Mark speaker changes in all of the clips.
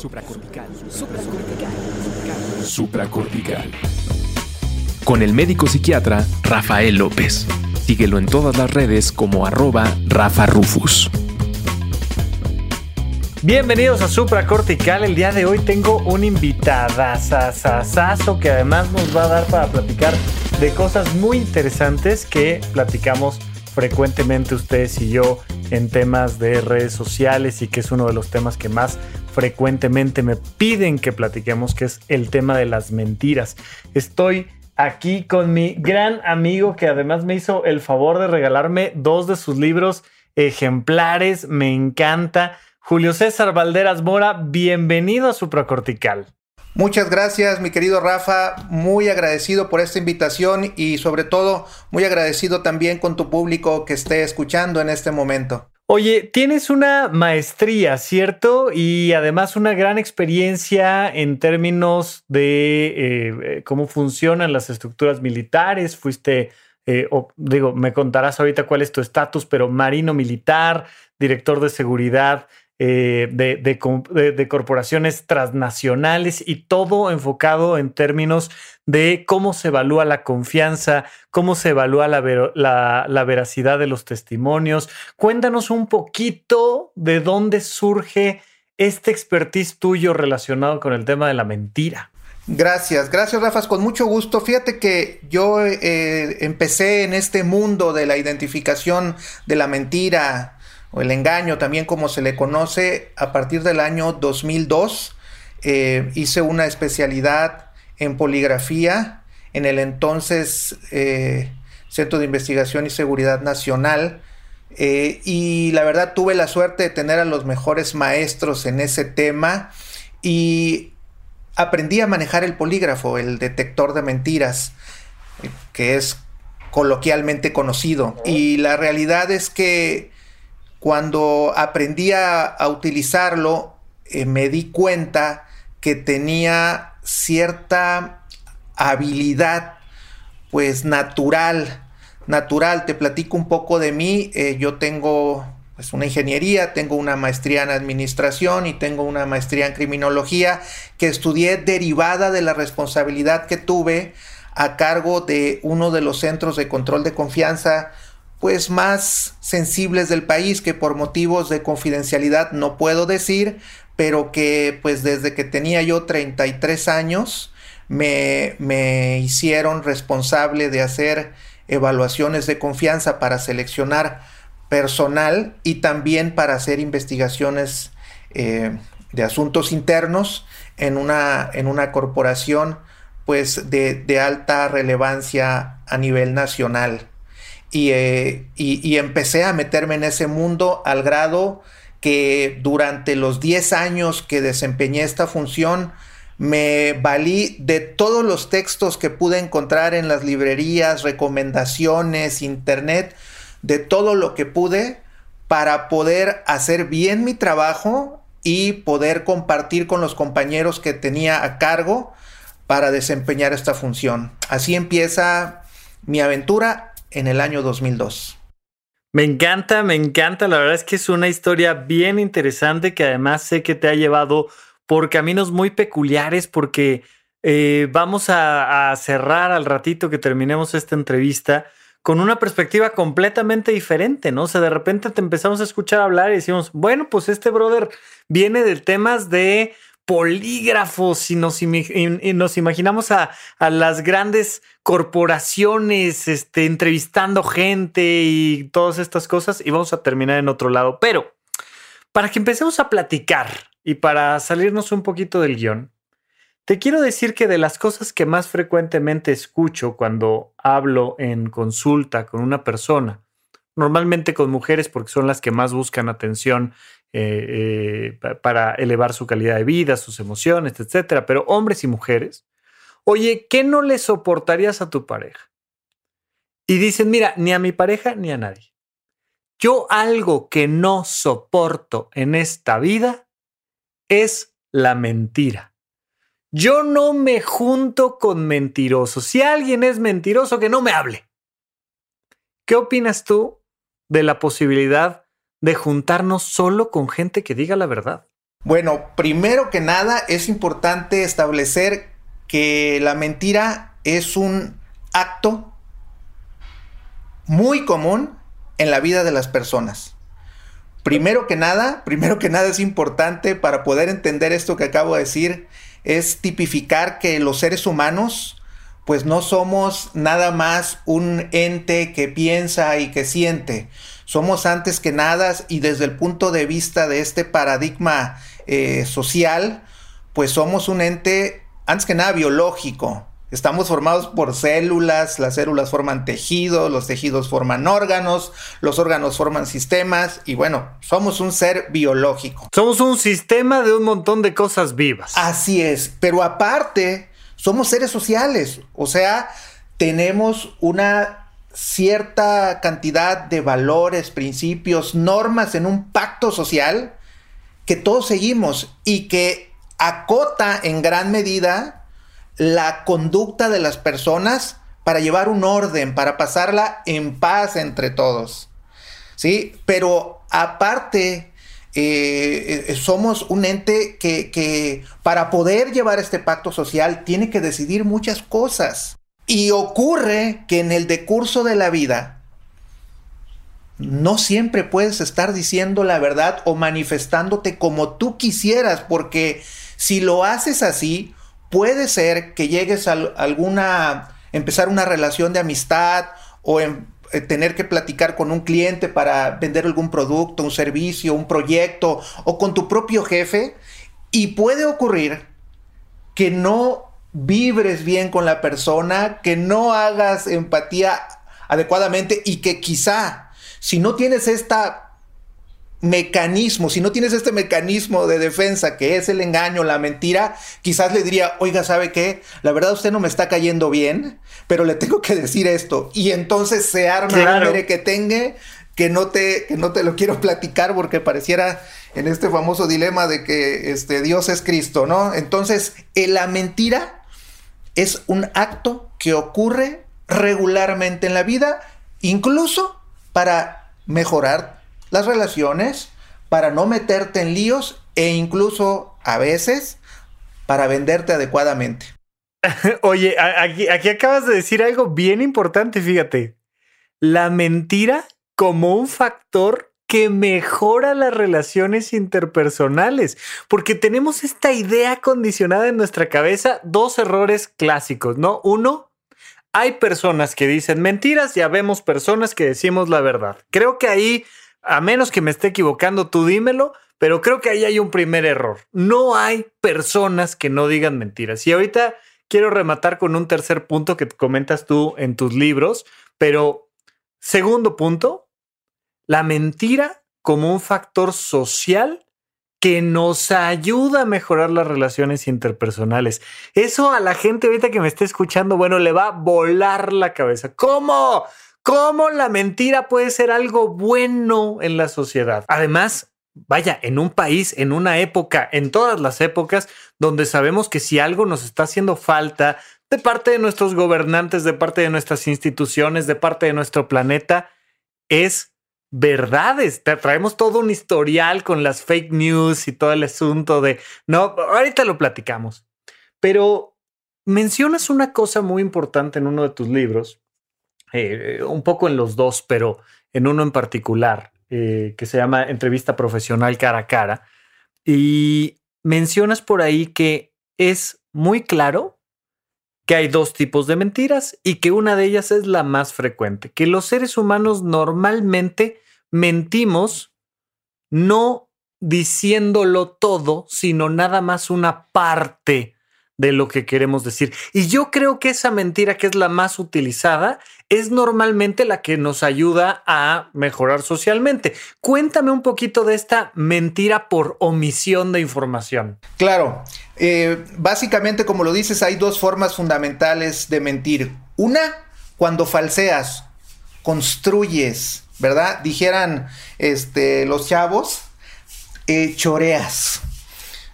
Speaker 1: Supracortical. Supracortical. Supracortical. Con el médico psiquiatra Rafael López. Síguelo en todas las redes como arroba Rafa Rufus.
Speaker 2: Bienvenidos a Supracortical. El día de hoy tengo un invitadazazazazo que además nos va a dar para platicar de cosas muy interesantes que platicamos frecuentemente ustedes y yo en temas de redes sociales y que es uno de los temas que más frecuentemente me piden que platiquemos, que es el tema de las mentiras. Estoy aquí con mi gran amigo que además me hizo el favor de regalarme dos de sus libros ejemplares. Me encanta. Julio César Valderas Mora, bienvenido a Supracortical.
Speaker 3: Muchas gracias, mi querido Rafa. Muy agradecido por esta invitación y sobre todo muy agradecido también con tu público que esté escuchando en este momento.
Speaker 2: Oye, tienes una maestría, ¿cierto? Y además una gran experiencia en términos de eh, eh, cómo funcionan las estructuras militares. Fuiste, eh, digo, me contarás ahorita cuál es tu estatus, pero marino militar, director de seguridad eh, de, corporaciones transnacionales y todo enfocado en términos de cómo se evalúa la confianza, cómo se evalúa la, veracidad de los testimonios. Cuéntanos un poquito de dónde surge este expertise tuyo relacionado con el tema de la mentira.
Speaker 3: Gracias, gracias Rafa, con mucho gusto. Fíjate que yo eh, empecé en este mundo de la identificación de la mentira, o el engaño también como se le conoce, a partir del año 2002 eh, hice una especialidad en poligrafía en el entonces eh, Centro de Investigación y Seguridad Nacional. Eh, y la verdad tuve la suerte de tener a los mejores maestros en ese tema y aprendí a manejar el polígrafo, el detector de mentiras, que es coloquialmente conocido. Y la realidad es que cuando aprendí a, utilizarlo, eh, me di cuenta que tenía cierta habilidad, pues natural, natural. Te platico un poco de mí. Eh, yo tengo pues, una ingeniería, tengo una maestría en administración y tengo una maestría en criminología que estudié derivada de la responsabilidad que tuve a cargo de uno de los centros de control de confianza pues más sensibles del país que por motivos de confidencialidad no puedo decir, pero que pues desde que tenía yo 33 años me, me hicieron responsable de hacer evaluaciones de confianza para seleccionar personal y también para hacer investigaciones eh, de asuntos internos en una, en una corporación pues de, de alta relevancia a nivel nacional. Eh, y, empecé a meterme en ese mundo al grado que durante los 10 años que desempeñé esta función, me valí de todos los textos que pude encontrar en las librerías, recomendaciones, internet, de todo lo que pude para poder hacer bien mi trabajo y poder compartir con los compañeros que tenía a cargo para desempeñar esta función. Así empieza mi aventura en el año 2002.
Speaker 2: Me encanta, me encanta. La verdad es que es una historia bien interesante que además sé que te ha llevado por caminos muy peculiares porque eh, vamos a, cerrar al ratito que terminemos esta entrevista con una perspectiva completamente diferente, ¿no? O sea, de repente te empezamos a escuchar hablar y decimos, bueno, pues este brother viene de temas de polígrafos y nos, imaginamos a, las grandes corporaciones este, entrevistando gente y todas estas cosas y vamos a terminar en otro lado. Pero para que empecemos a platicar y para salirnos un poquito del guion, te quiero decir que de las cosas que más frecuentemente escucho cuando hablo en consulta con una persona, normalmente con mujeres porque son las que más buscan atención eh, eh, para elevar su calidad de vida, sus emociones, etcétera. Pero hombres y mujeres, oye, ¿qué no le soportarías a tu pareja? Y dicen, mira, ni a mi pareja ni a nadie. Yo algo que no soporto en esta vida es la mentira. Yo no me junto con mentirosos. Si alguien es mentiroso, que no me hable. ¿Qué opinas tú de la posibilidad de juntarnos solo con gente que diga la verdad.
Speaker 3: Bueno, primero que nada es importante establecer que la mentira es un acto muy común en la vida de las personas. Primero que nada, primero que nada es importante para poder entender esto que acabo de decir, es tipificar que los seres humanos pues no somos nada más un ente que piensa y que siente. Somos antes que nada y desde el punto de vista de este paradigma eh, social, pues somos un ente antes que nada biológico. Estamos formados por células, las células forman tejidos, los tejidos forman órganos, los órganos forman sistemas y bueno, somos un ser biológico.
Speaker 2: Somos un sistema de un montón de cosas vivas.
Speaker 3: Así es, pero aparte somos seres sociales, o sea, tenemos una cierta cantidad de valores, principios, normas en un pacto social que todos seguimos y que acota en gran medida la conducta de las personas para llevar un orden, para pasarla en paz entre todos. ¿Sí? Pero aparte, eh, somos un ente que, que para poder llevar este pacto social tiene que decidir muchas cosas. Y ocurre que en el decurso de la vida, no siempre puedes estar diciendo la verdad o manifestándote como tú quisieras, porque si lo haces así, puede ser que llegues a alguna, empezar una relación de amistad o en, eh, tener que platicar con un cliente para vender algún producto, un servicio, un proyecto o con tu propio jefe. Y puede ocurrir que no vibres bien con la persona, que no hagas empatía adecuadamente y que quizá si no tienes esta mecanismo, si no tienes este mecanismo de defensa que es el engaño, la mentira, quizás le diría, oiga, ¿sabe qué? La verdad usted no me está cayendo bien, pero le tengo que decir esto. Y entonces se arma claro. que tenga que no te, que no te lo quiero platicar porque pareciera en este famoso dilema de que este, Dios es Cristo, ¿no? Entonces, la mentira es un acto que ocurre regularmente en la vida, incluso para mejorar las relaciones, para no meterte en líos e incluso a veces para venderte adecuadamente.
Speaker 2: Oye, aquí, acabas de decir algo bien importante, fíjate. La mentira como un factor que mejora las relaciones interpersonales, porque tenemos esta idea condicionada en nuestra cabeza, dos errores clásicos, ¿no? Uno, hay personas que dicen mentiras y habemos personas que decimos la verdad. Creo que ahí a menos que me esté equivocando, tú dímelo, pero creo que ahí hay un primer error. No hay personas que no digan mentiras. Y ahorita quiero rematar con un tercer punto que comentas tú en tus libros, pero segundo punto, la mentira como un factor social que nos ayuda a mejorar las relaciones interpersonales. Eso a la gente ahorita que me esté escuchando, bueno, le va a volar la cabeza. ¿Cómo? cómo la mentira puede ser algo bueno en la sociedad. Además, vaya, en un país, en una época, en todas las épocas, donde sabemos que si algo nos está haciendo falta de parte de nuestros gobernantes, de parte de nuestras instituciones, de parte de nuestro planeta, es verdades. Traemos todo un historial con las fake news y todo el asunto de, no, ahorita lo platicamos. Pero mencionas una cosa muy importante en uno de tus libros eh, un poco en los dos, pero en uno en particular, eh, que se llama Entrevista Profesional Cara a Cara. Y mencionas por ahí que es muy claro que hay dos tipos de mentiras y que una de ellas es la más frecuente, que los seres humanos normalmente mentimos no diciéndolo todo, sino nada más una parte de lo que queremos decir. Y yo creo que esa mentira que es la más utilizada es normalmente la que nos ayuda a mejorar socialmente. Cuéntame un poquito de esta mentira por omisión de información.
Speaker 3: Claro, eh, básicamente como lo dices, hay dos formas fundamentales de mentir. Una, cuando falseas, construyes, ¿verdad? Dijeran este, los chavos, eh, choreas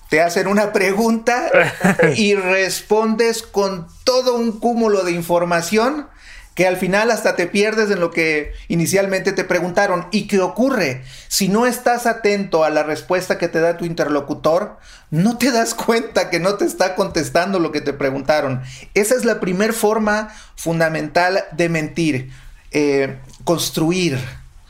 Speaker 3: te hacen una pregunta y respondes con todo un cúmulo de información que al final hasta te pierdes en lo que inicialmente te preguntaron. ¿Y qué ocurre? Si no estás atento a la respuesta que te da tu interlocutor, no te das cuenta que no te está contestando lo que te preguntaron. Esa es la primera forma fundamental de mentir, eh, construir.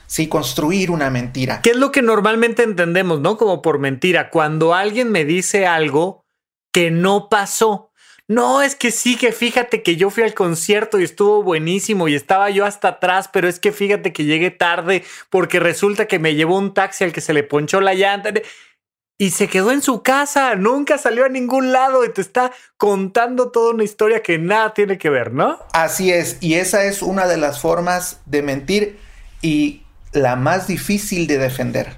Speaker 3: Sí, construir una mentira.
Speaker 2: ¿Qué es lo que normalmente entendemos, no? Como por mentira. Cuando alguien me dice algo que no pasó. No, es que sí, que fíjate que yo fui al concierto y estuvo buenísimo y estaba yo hasta atrás, pero es que fíjate que llegué tarde porque resulta que me llevó un taxi al que se le ponchó la llanta y se quedó en su casa, nunca salió a ningún lado y te está contando toda una historia que nada tiene que ver, ¿no?
Speaker 3: Así es, y esa es una de las formas de mentir y la más difícil de defender.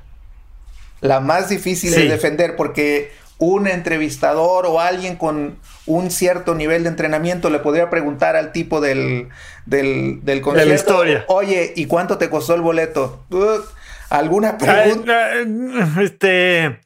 Speaker 3: La más difícil de defender porque un entrevistador o alguien con un cierto nivel de entrenamiento le podría preguntar al tipo del, del, del concierto,
Speaker 2: historia.
Speaker 3: oye, ¿y cuánto te costó el boleto? ¿Alguna pregunta?
Speaker 2: Este,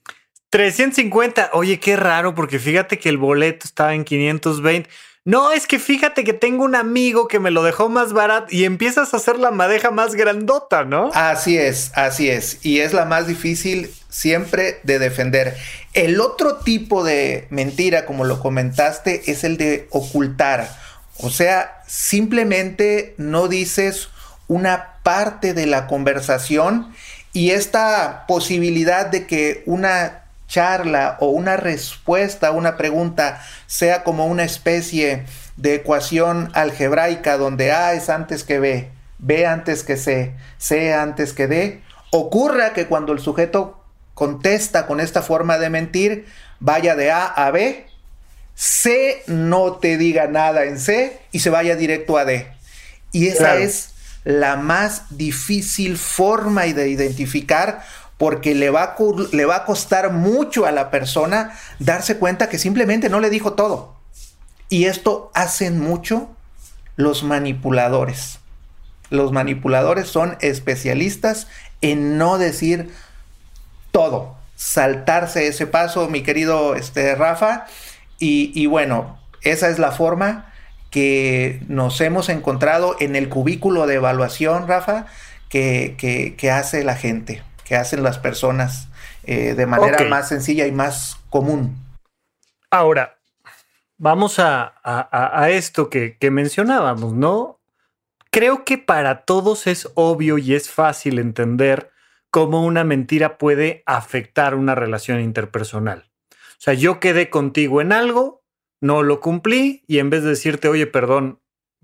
Speaker 2: 350. Oye, qué raro, porque fíjate que el boleto estaba en 520. No, es que fíjate que tengo un amigo que me lo dejó más barato y empiezas a hacer la madeja más grandota, ¿no?
Speaker 3: Así es, así es. Y es la más difícil siempre de defender. El otro tipo de mentira, como lo comentaste, es el de ocultar. O sea, simplemente no dices una parte de la conversación y esta posibilidad de que una charla o una respuesta a una pregunta sea como una especie de ecuación algebraica donde A es antes que B, B antes que C, C antes que D, ocurra que cuando el sujeto contesta con esta forma de mentir, vaya de A a B, C no te diga nada en C y se vaya directo a D. Y esa es la más difícil forma de identificar porque le va, a, le va a costar mucho a la persona darse cuenta que simplemente no le dijo todo. Y esto hacen mucho los manipuladores. Los manipuladores son especialistas en no decir todo, saltarse ese paso, mi querido este, Rafa. Y, bueno, esa es la forma que nos hemos encontrado en el cubículo de evaluación, Rafa, que, que hace la gente que hacen las personas eh, de manera más sencilla y más común.
Speaker 2: Ahora, vamos a, esto que, que mencionábamos, ¿no? Creo que para todos es obvio y es fácil entender cómo una mentira puede afectar una relación interpersonal. O sea, yo quedé contigo en algo, no lo cumplí y en vez de decirte, oye, perdón,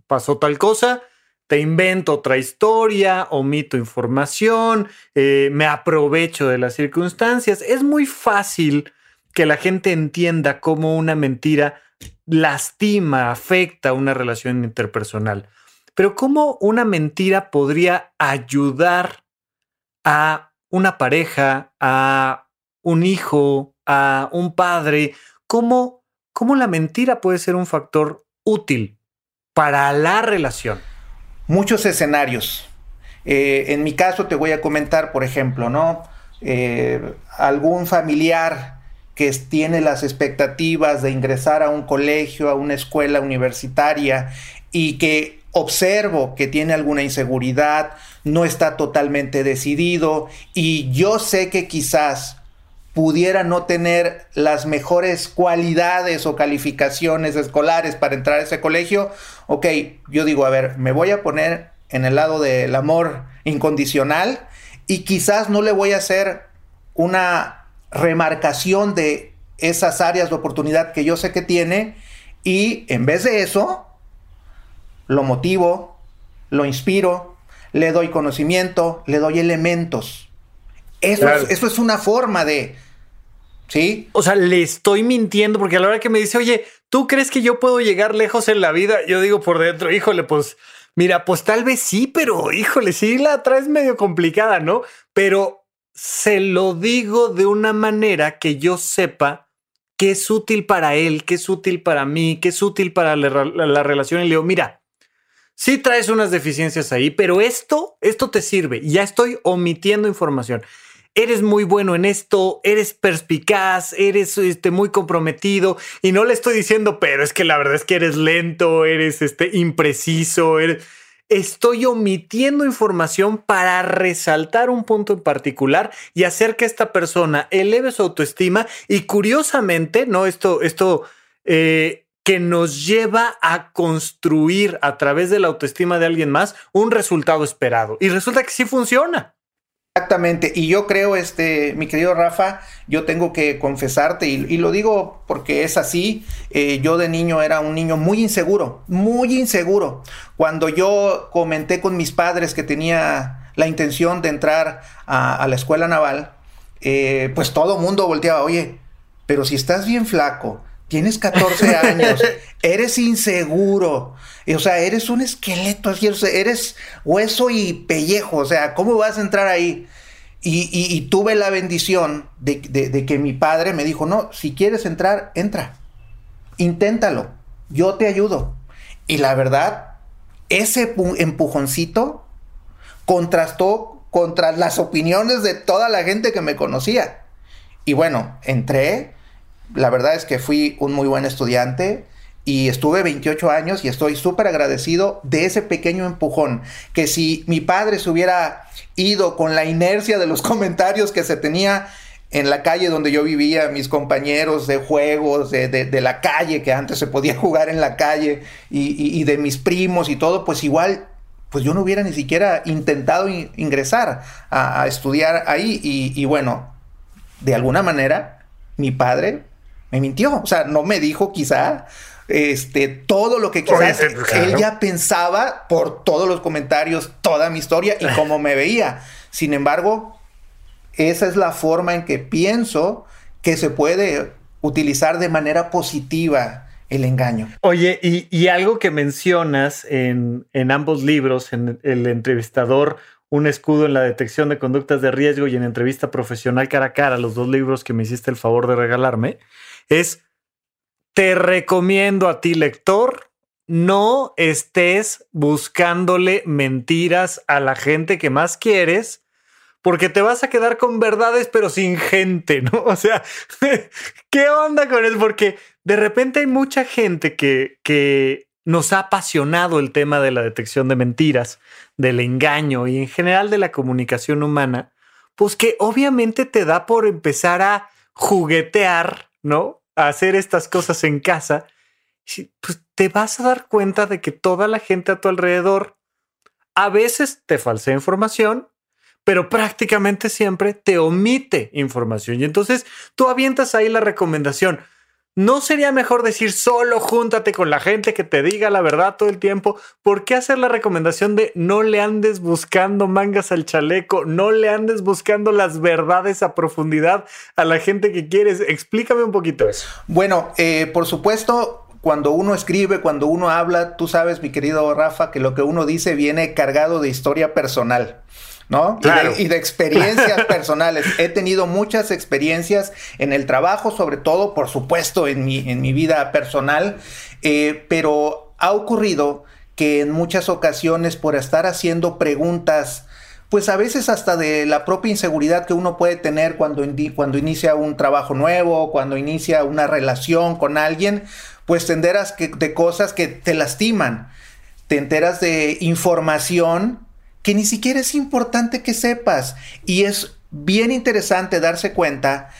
Speaker 2: pasó tal cosa, te invento otra historia, omito información, eh, me aprovecho de las circunstancias. Es muy fácil que la gente entienda cómo una mentira lastima, afecta una relación interpersonal. Pero cómo una mentira podría ayudar a una pareja, a un hijo, a un padre, cómo, cómo la mentira puede ser un factor útil para la relación
Speaker 3: muchos escenarios. Eh, en mi caso te voy a comentar, por ejemplo, ¿no? Eh, algún familiar que tiene las expectativas de ingresar a un colegio, a una escuela universitaria y que observo que tiene alguna inseguridad, no está totalmente decidido y yo sé que quizás pudiera no tener las mejores cualidades o calificaciones escolares para entrar a ese colegio, ok, yo digo, a ver, me voy a poner en el lado del amor incondicional y quizás no le voy a hacer una remarcación de esas áreas de oportunidad que yo sé que tiene y en vez de eso, lo motivo, lo inspiro, le doy conocimiento, le doy elementos. Eso, eso es una forma de, ¿Sí?
Speaker 2: O sea, le estoy mintiendo porque a la hora que me dice, oye, ¿tú crees que yo puedo llegar lejos en la vida? Yo digo por dentro, híjole, pues mira, pues tal vez sí, pero híjole, sí la traes medio complicada, ¿no? Pero se lo digo de una manera que yo sepa que es útil para él, que es útil para mí, que es útil para la, la relación. Y le digo, mira, sí traes unas deficiencias ahí, pero esto, esto te sirve. Ya estoy omitiendo información eres muy bueno en esto, eres perspicaz, eres este, muy comprometido y no le estoy diciendo, pero es que la verdad es que eres lento, eres este, impreciso, estoy omitiendo información para resaltar un punto en particular y hacer que esta persona eleve su autoestima y curiosamente, ¿no? Esto, esto eh, que nos lleva a construir a través de la autoestima de alguien más un resultado esperado. Y resulta que sí funciona.
Speaker 3: Exactamente, y yo creo, este, mi querido Rafa, yo tengo que confesarte, y, lo digo porque es así, eh, yo de niño era un niño muy inseguro, muy inseguro. Cuando yo comenté con mis padres que tenía la intención de entrar a, la escuela naval, eh, pues todo mundo volteaba, oye, pero si estás bien flaco, tienes 14 años, eres inseguro, o sea, eres un esqueleto, eres hueso y pellejo, o sea, ¿cómo vas a entrar ahí? Y, tuve la bendición de, que mi padre me dijo, no, si quieres entrar, entra, inténtalo, yo te ayudo. Y la verdad, ese empujoncito contrastó contra las opiniones de toda la gente que me conocía. Y bueno, entré, la verdad es que fui un muy buen estudiante y estuve 28 años y estoy súper agradecido de ese pequeño empujón, que si mi padre se hubiera ido con la inercia de los comentarios que se tenía en la calle donde yo vivía, mis compañeros de juegos, de, la calle, que antes se podía jugar en la calle, y, de mis primos y todo, pues igual, pues yo no hubiera ni siquiera intentado ingresar a, estudiar ahí. Y, y bueno, de alguna manera, mi padre me mintió. O sea, no me dijo quizá este, todo lo que quizás él ya pensaba por todos los comentarios, toda mi historia y cómo me veía. Sin embargo, esa es la forma en que pienso que se puede utilizar de manera positiva el engaño.
Speaker 2: Oye, y, algo que mencionas en, en, ambos libros, en el entrevistador, un escudo en la detección de conductas de riesgo y en entrevista profesional cara a cara, los dos libros que me hiciste el favor de regalarme, es, te recomiendo a ti, lector, no estés buscándole mentiras a la gente que más quieres, porque te vas a quedar con verdades, pero sin gente, ¿no? O sea, ¿qué onda con eso? Porque de repente hay mucha gente que, que nos ha apasionado el tema de la detección de mentiras, del engaño y en general de la comunicación humana, pues que obviamente te da por empezar a juguetear, ¿no? hacer estas cosas en casa, pues te vas a dar cuenta de que toda la gente a tu alrededor a veces te falsea información, pero prácticamente siempre te omite información. Y entonces tú avientas ahí la recomendación. ¿No sería mejor decir solo júntate con la gente que te diga la verdad todo el tiempo? ¿Por qué hacer la recomendación de no le andes buscando mangas al chaleco, no le andes buscando las verdades a profundidad a la gente que quieres? Explícame un poquito eso.
Speaker 3: Bueno, eh, por supuesto, cuando uno escribe, cuando uno habla, tú sabes, mi querido Rafa, que lo que uno dice viene cargado de historia personal. ¿No? Y, de, experiencias personales. He tenido muchas experiencias en el trabajo, sobre todo, por supuesto, en mi, en mi vida personal, eh, pero ha ocurrido que en muchas ocasiones por estar haciendo preguntas, pues a veces hasta de la propia inseguridad que uno puede tener cuando, cuando inicia un trabajo nuevo, cuando inicia una relación con alguien, pues te enteras que, de cosas que te lastiman, te enteras de información que ni siquiera es importante que sepas. Y es bien interesante darse cuenta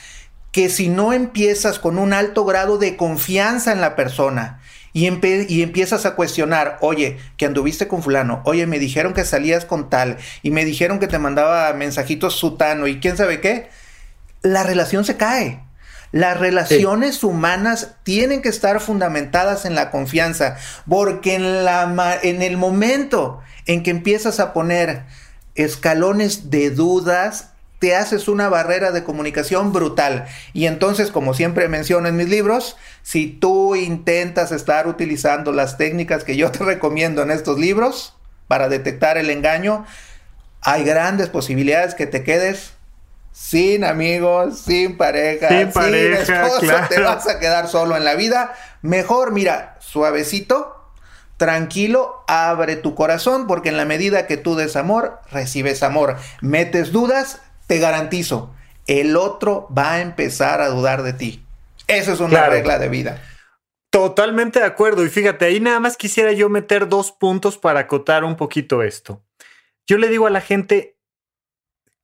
Speaker 3: que si no empiezas con un alto grado de confianza en la persona y, y, empiezas a cuestionar, oye, que anduviste con fulano, oye, me dijeron que salías con tal y me dijeron que te mandaba mensajitos sutano y quién sabe qué, la relación se cae. Las relaciones humanas tienen que estar fundamentadas en la confianza, porque en, la, en el momento en que empiezas a poner escalones de dudas, te haces una barrera de comunicación brutal. Y entonces, como siempre menciono en mis libros, si tú intentas estar utilizando las técnicas que yo te recomiendo en estos libros para detectar el engaño, hay grandes posibilidades que te quedes sin amigos, sin pareja, sin, pareja, esposo, te vas a quedar solo en la vida. Mejor, mira, suavecito, tranquilo, abre tu corazón, porque en la medida que tú des amor, recibes amor. Metes dudas, te garantizo, el otro va a empezar a dudar de ti. Eso es una regla de vida.
Speaker 2: Totalmente de acuerdo. Y fíjate, ahí nada más quisiera yo meter dos puntos para acotar un poquito esto. Yo le digo a la gente,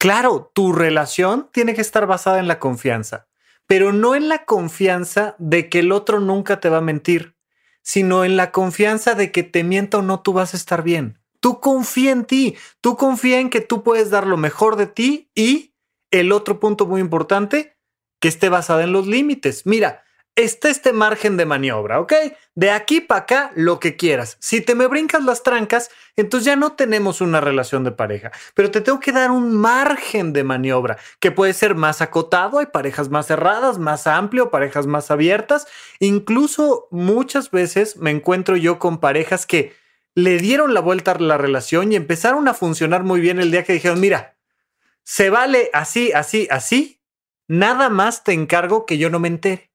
Speaker 2: claro, tu relación tiene que estar basada en la confianza, pero no en la confianza de que el otro nunca te va a mentir, sino en la confianza de que te mienta o no, tú vas a estar bien. Tú confía en ti, tú confía en que tú puedes dar lo mejor de ti y el otro punto muy importante, que esté basada en los límites. Mira, está este margen de maniobra, ¿ok? De aquí para acá, lo que quieras. Si te me brincas las trancas, entonces ya no tenemos una relación de pareja, pero te tengo que dar un margen de maniobra que puede ser más acotado, hay parejas más cerradas, más amplio, parejas más abiertas. Incluso muchas veces me encuentro yo con parejas que le dieron la vuelta a la relación y empezaron a funcionar muy bien el día que dijeron, mira, se vale así, así, así, nada más te encargo que yo no me entere.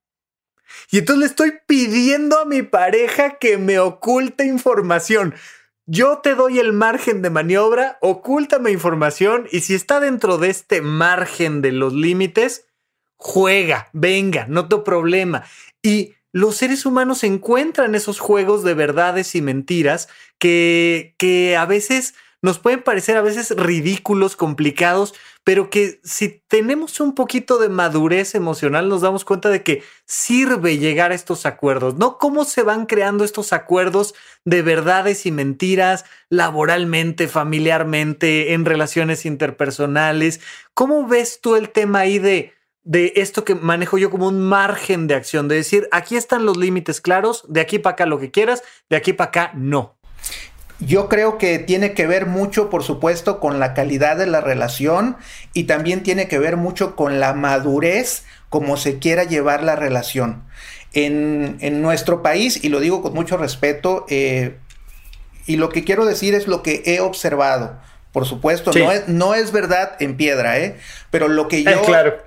Speaker 2: Y entonces le estoy pidiendo a mi pareja que me oculte información. Yo te doy el margen de maniobra, ocúltame información y si está dentro de este margen de los límites, juega, venga, no te problema. Y los seres humanos encuentran esos juegos de verdades y mentiras que, que a veces nos pueden parecer a veces ridículos, complicados, pero que si tenemos un poquito de madurez emocional nos damos cuenta de que sirve llegar a estos acuerdos, ¿no? ¿Cómo se van creando estos acuerdos de verdades y mentiras laboralmente, familiarmente, en relaciones interpersonales? ¿Cómo ves tú el tema ahí de de esto que manejo yo como un margen de acción, de decir, aquí están los límites claros, de aquí para acá lo que quieras, de aquí para acá no.
Speaker 3: Yo creo que tiene que ver mucho, por supuesto, con la calidad de la relación y también tiene que ver mucho con la madurez como se quiera llevar la relación. En, nuestro país, y lo digo con mucho respeto, eh, y lo que quiero decir es lo que he observado. Por supuesto, no, es, no, es, verdad en piedra, ¿eh? Pero lo que, yo,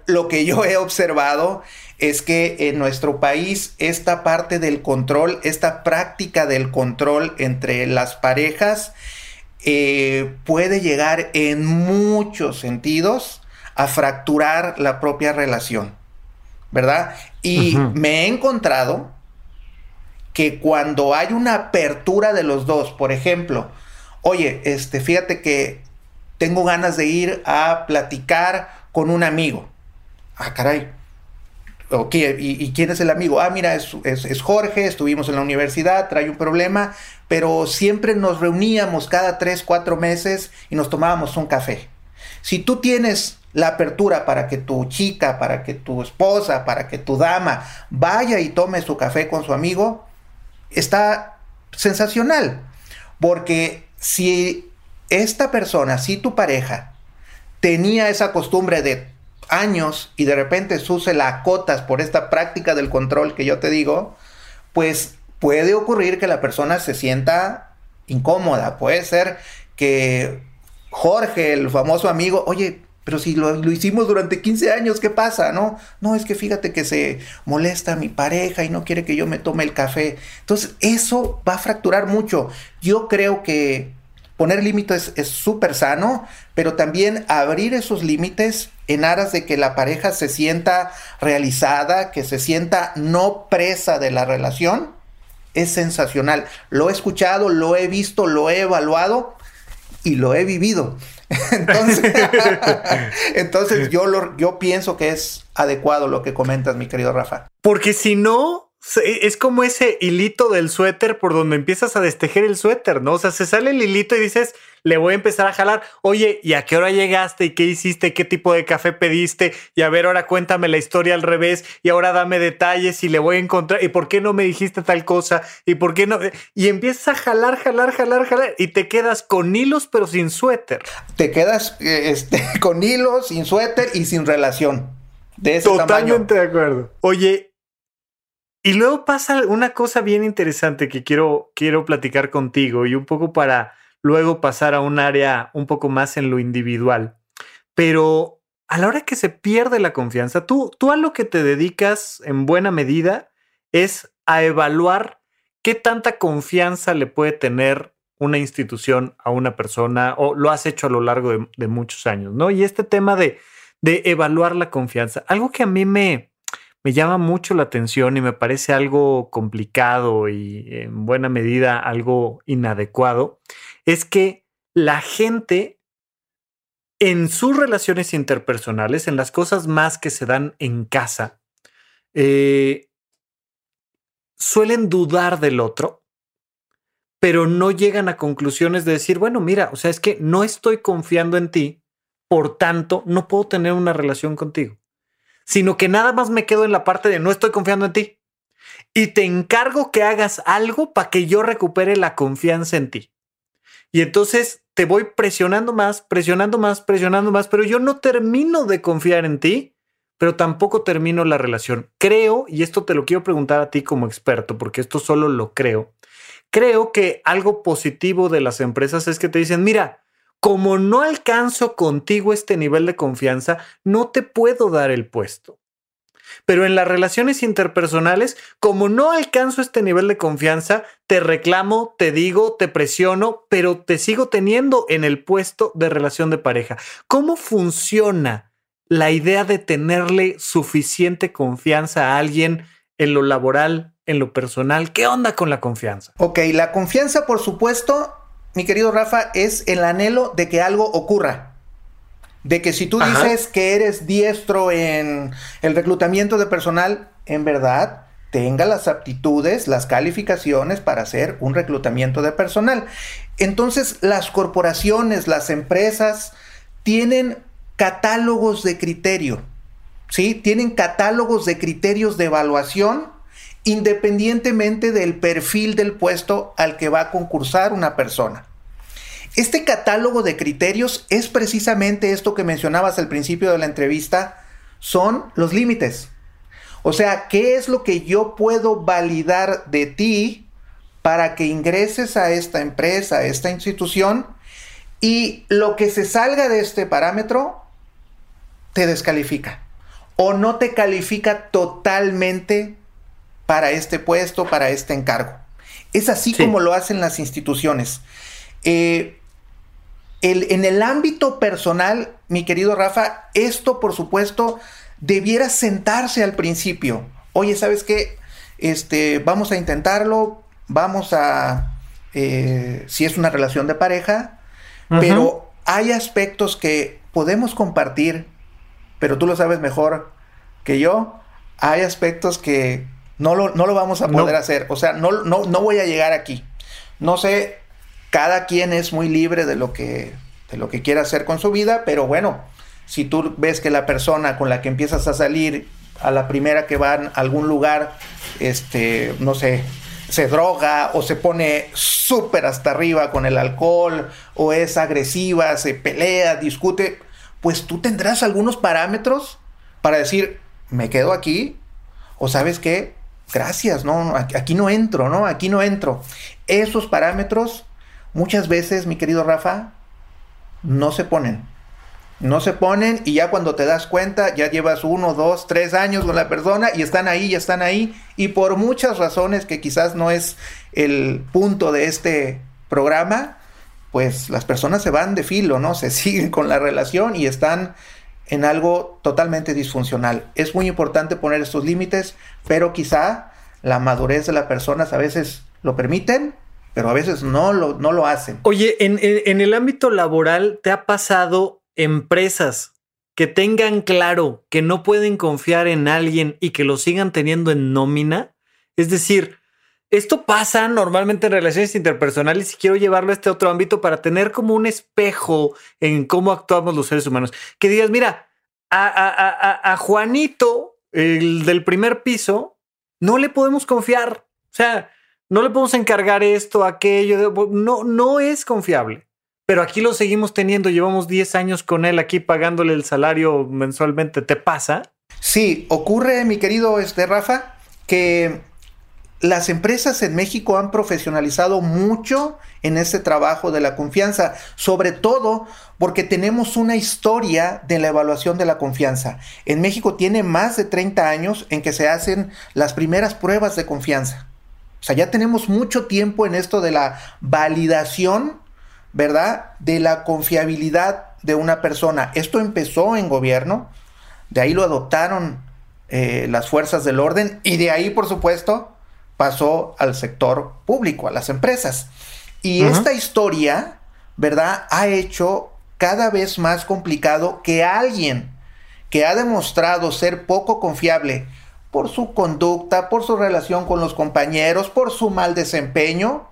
Speaker 3: lo que yo he observado es que en nuestro país esta parte del control, esta práctica del control entre las parejas eh, puede llegar en muchos sentidos a fracturar la propia relación, ¿verdad? Y me he encontrado que cuando hay una apertura de los dos, por ejemplo, oye, este, fíjate que tengo ganas de ir a platicar con un amigo. Ah, caray. ¿y, quién es el amigo? Ah, mira, es, es, Jorge, estuvimos en la universidad, trae un problema, pero siempre nos reuníamos cada tres, cuatro meses y nos tomábamos un café. Si tú tienes la apertura para que tu chica, para que tu esposa, para que tu dama vaya y tome su café con su amigo, está sensacional. Porque si esta persona, si tu pareja tenía esa costumbre de años y de repente tú se la acotas por esta práctica del control que yo te digo, pues puede ocurrir que la persona se sienta incómoda. Puede ser que Jorge, el famoso amigo, oye, pero si lo, hicimos durante 15 años, ¿qué pasa? No, no, es que fíjate que se molesta mi pareja y no quiere que yo me tome el café. Entonces, eso va a fracturar mucho. Yo creo que poner límites es súper sano, pero también abrir esos límites en aras de que la pareja se sienta realizada, que se sienta no presa de la relación, es sensacional. Lo he escuchado, lo he visto, lo he evaluado y lo he vivido. Entonces, entonces yo, lo, yo pienso que es adecuado lo que comentas, mi querido Rafa.
Speaker 2: Porque si no, es como ese hilito del suéter por donde empiezas a destejer el suéter, ¿no? O sea, se sale el hilito y dices, le voy a empezar a jalar. Oye, ¿y a qué hora llegaste? ¿Y qué hiciste? ¿Qué tipo de café pediste? Y a ver, ahora cuéntame la historia al revés. Y ahora dame detalles y le voy a encontrar. ¿Y por qué no me dijiste tal cosa? ¿Y por qué no? Y empiezas a jalar, jalar, jalar, jalar. Y te quedas con hilos, pero sin suéter.
Speaker 3: Te quedas eh, este, con hilos, sin suéter y sin relación. De ese
Speaker 2: Totalmente de acuerdo. Oye, y luego pasa una cosa bien interesante que quiero, quiero platicar contigo y un poco para luego pasar a un área un poco más en lo individual. Pero a la hora que se pierde la confianza, tú, tú a lo que te dedicas en buena medida es a evaluar qué tanta confianza le puede tener una institución a una persona o lo has hecho a lo largo de, muchos años, ¿no? Y este tema de, de evaluar la confianza, algo que a mí me, me llama mucho la atención y me parece algo complicado y en buena medida algo inadecuado, es que la gente en sus relaciones interpersonales, en las cosas más que se dan en casa, eh, suelen dudar del otro, pero no llegan a conclusiones de decir, bueno, mira, o sea, es que no estoy confiando en ti, por tanto, no puedo tener una relación contigo, sino que nada más me quedo en la parte de no estoy confiando en ti y te encargo que hagas algo para que yo recupere la confianza en ti. Y entonces te voy presionando más, presionando más, presionando más, pero yo no termino de confiar en ti, pero tampoco termino la relación. Creo, y esto te lo quiero preguntar a ti como experto, porque esto solo lo creo, creo que algo positivo de las empresas es que te dicen, mira, como no alcanzo contigo este nivel de confianza, no te puedo dar el puesto. Pero en las relaciones interpersonales, como no alcanzo este nivel de confianza, te reclamo, te digo, te presiono, pero te sigo teniendo en el puesto de relación de pareja. ¿Cómo funciona la idea de tenerle suficiente confianza a alguien en lo laboral, en lo personal? ¿Qué onda con la confianza?
Speaker 3: Ok, la confianza, por supuesto, mi querido Rafa, es el anhelo de que algo ocurra. De que si tú dices que eres diestro en el reclutamiento de personal, en verdad tenga las aptitudes, las calificaciones para hacer un reclutamiento de personal. Entonces, las corporaciones, las empresas tienen catálogos de criterio, ¿sí? Tienen catálogos de criterios de evaluación independientemente del perfil del puesto al que va a concursar una persona. Este catálogo de criterios es precisamente esto que mencionabas al principio de la entrevista, son los límites. O sea, ¿qué es lo que yo puedo validar de ti para que ingreses a esta empresa, a esta institución? Y lo que se salga de este parámetro te descalifica o no te califica totalmente para este puesto, para este encargo. Es así como lo hacen las instituciones. Eh, en el ámbito personal, mi querido Rafa, esto por supuesto debiera sentarse al principio. Oye, ¿sabes qué? Este, vamos a intentarlo, vamos a, eh, si es una relación de pareja, pero hay aspectos que podemos compartir, pero tú lo sabes mejor que yo. Hay aspectos que no lo, no lo vamos a poder hacer. O sea, no, no, no voy a llegar aquí. No sé, cada quien es muy libre de lo que, de lo que quiera hacer con su vida, pero bueno, si tú ves que la persona con la que empiezas a salir a la primera que va a algún lugar, este, no sé, se droga o se pone súper hasta arriba con el alcohol o es agresiva, se pelea, discute, pues tú tendrás algunos parámetros para decir, me quedo aquí o sabes qué, gracias, no, aquí no entro, ¿no? Aquí no entro. Esos parámetros muchas veces, mi querido Rafa, no se ponen. No se ponen y ya cuando te das cuenta ya llevas uno, dos, tres años con la persona y están ahí, ya están ahí. Y por muchas razones que quizás no es el punto de este programa, pues las personas se van de filo, ¿no? Se siguen con la relación y están en algo totalmente disfuncional. Es muy importante poner estos límites, pero quizá la madurez de las personas a veces lo permiten pero a veces no lo, no lo hacen.
Speaker 2: Oye, en, en, el ámbito laboral, ¿te ha pasado empresas que tengan claro que no pueden confiar en alguien y que lo sigan teniendo en nómina? Es decir, esto pasa normalmente en relaciones interpersonales y quiero llevarlo a este otro ámbito para tener como un espejo en cómo actuamos los seres humanos. Que digas, mira, a, Juanito, el del primer piso, no le podemos confiar. O sea, no le podemos encargar esto, aquello, no, no es confiable. Pero aquí lo seguimos teniendo, llevamos 10 años con él aquí pagándole el salario mensualmente. ¿Te pasa?
Speaker 3: Sí, ocurre, mi querido este, Rafa, que las empresas en México han profesionalizado mucho en este trabajo de la confianza, sobre todo porque tenemos una historia de la evaluación de la confianza. En México tiene más de 30 años en que se hacen las primeras pruebas de confianza. O sea, ya tenemos mucho tiempo en esto de la validación, ¿verdad? De la confiabilidad de una persona. Esto empezó en gobierno, de ahí lo adoptaron eh, las fuerzas del orden y de ahí, por supuesto, pasó al sector público, a las empresas. Y esta historia, ¿verdad?, ha hecho cada vez más complicado que alguien que ha demostrado ser poco confiable por su conducta, por su relación con los compañeros, por su mal desempeño,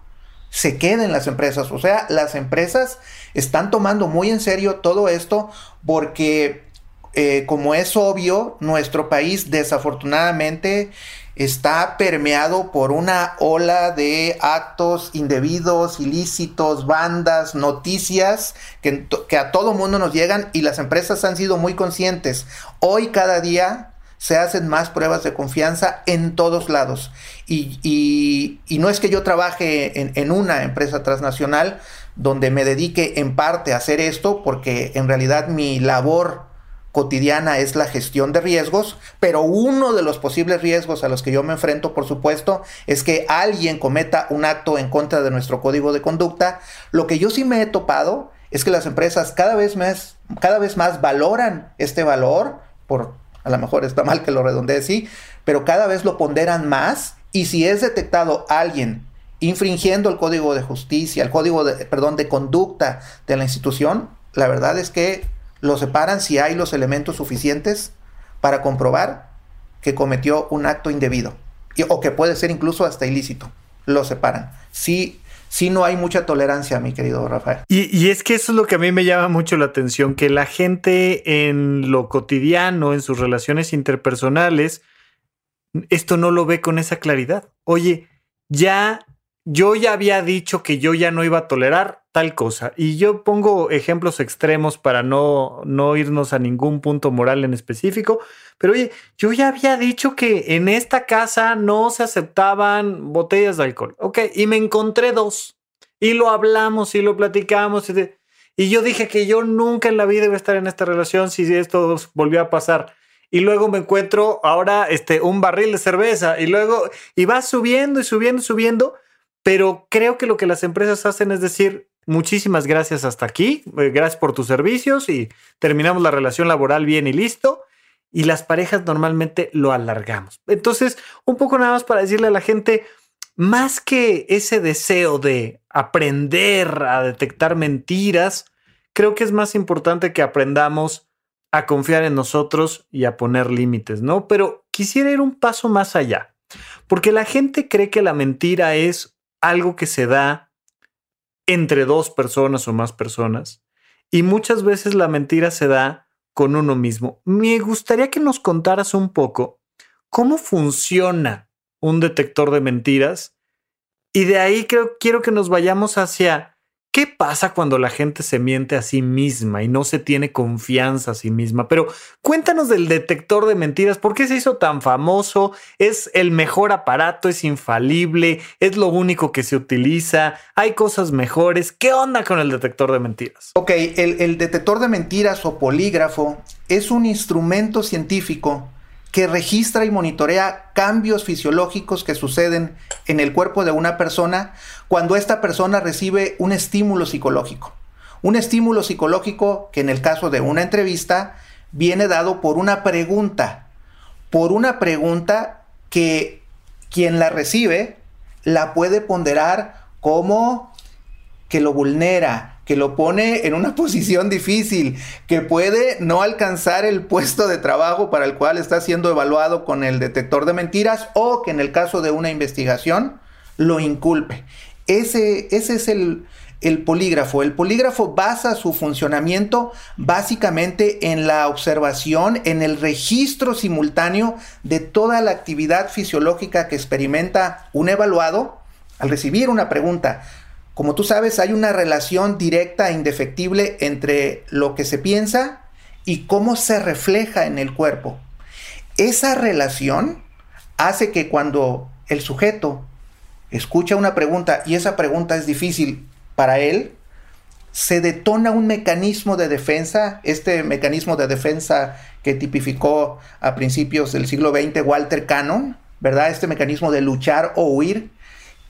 Speaker 3: se quede en las empresas. O sea, las empresas están tomando muy en serio todo esto porque, eh, como es obvio, nuestro país desafortunadamente está permeado por una ola de actos indebidos, ilícitos, bandas, noticias que, a todo mundo nos llegan y las empresas han sido muy conscientes. Hoy cada día se hacen más pruebas de confianza en todos lados. Y, no es que yo trabaje en, en, una empresa transnacional donde me dedique en parte a hacer esto, porque en realidad mi labor cotidiana es la gestión de riesgos, pero uno de los posibles riesgos a los que yo me enfrento, por supuesto, es que alguien cometa un acto en contra de nuestro código de conducta. Lo que yo sí me he topado es que las empresas cada vez más, cada vez más valoran este valor, por, a lo mejor está mal que lo redondee así, pero cada vez lo ponderan más y si es detectado alguien infringiendo el código de justicia, el código de, perdón, de conducta de la institución, la verdad es que lo separan si hay los elementos suficientes para comprobar que cometió un acto indebido o que puede ser incluso hasta ilícito. Lo separan. Sí no hay mucha tolerancia, mi querido Rafael.
Speaker 2: Y, y, es que eso es lo que a mí me llama mucho la atención, que la gente en lo cotidiano, en sus relaciones interpersonales, esto no lo ve con esa claridad. Oye, ya yo ya había dicho que yo ya no iba a tolerar tal cosa. Y yo pongo ejemplos extremos para no, no irnos a ningún punto moral en específico. Pero oye, yo ya había dicho que en esta casa no se aceptaban botellas de alcohol. Ok, y me encontré dos. Y lo hablamos y lo platicamos. Y, yo dije que yo nunca en la vida iba a estar en esta relación si esto volvió a pasar y luego me encuentro ahora este, un barril de cerveza y luego, y va subiendo y subiendo y subiendo, pero creo que lo que las empresas hacen es decir, muchísimas gracias hasta aquí, eh, gracias por tus servicios y terminamos la relación laboral bien y listo. Y las parejas normalmente lo alargamos. Entonces, un poco nada más para decirle a la gente, más que ese deseo de aprender a detectar mentiras, creo que es más importante que aprendamos a confiar en nosotros y a poner límites, ¿no? Pero quisiera ir un paso más allá, porque la gente cree que la mentira es algo que se da entre dos personas o más personas. Y muchas veces la mentira se da con uno mismo. Me gustaría que nos contaras un poco cómo funciona un detector de mentiras. Y de ahí quiero que nos vayamos hacia ¿Qué pasa cuando la gente se miente a sí misma y no se tiene confianza a sí misma? Pero cuéntanos del detector de mentiras. ¿Por qué se hizo tan famoso? ¿Es el mejor aparato? ¿Es infalible? ¿Es lo único que se utiliza? ¿Hay cosas mejores? ¿Qué onda con el detector de mentiras?
Speaker 3: Ok, el, el detector de mentiras o polígrafo es un instrumento científico que registra y monitorea cambios fisiológicos que suceden en el cuerpo de una persona cuando esta persona recibe un estímulo psicológico. Un estímulo psicológico que en el caso de una entrevista viene dado por una pregunta, por una pregunta que quien la recibe la puede ponderar como que lo vulnera, que lo pone en una posición difícil, que puede no alcanzar el puesto de trabajo para el cual está siendo evaluado con el detector de mentiras o que en el caso de una investigación lo inculpe. Ese, ese es el, el polígrafo. El polígrafo basa su funcionamiento básicamente en la observación, en el registro simultáneo de toda la actividad fisiológica que experimenta un evaluado al recibir una pregunta como tú sabes, hay una relación directa e indefectible entre lo que se piensa y cómo se refleja en el cuerpo. Esa relación hace que cuando el sujeto escucha una pregunta y esa pregunta es difícil para él, se detona un mecanismo de defensa, este mecanismo de defensa que tipificó a principios del siglo XX Walter Cannon, ¿verdad? Este mecanismo de luchar o huir,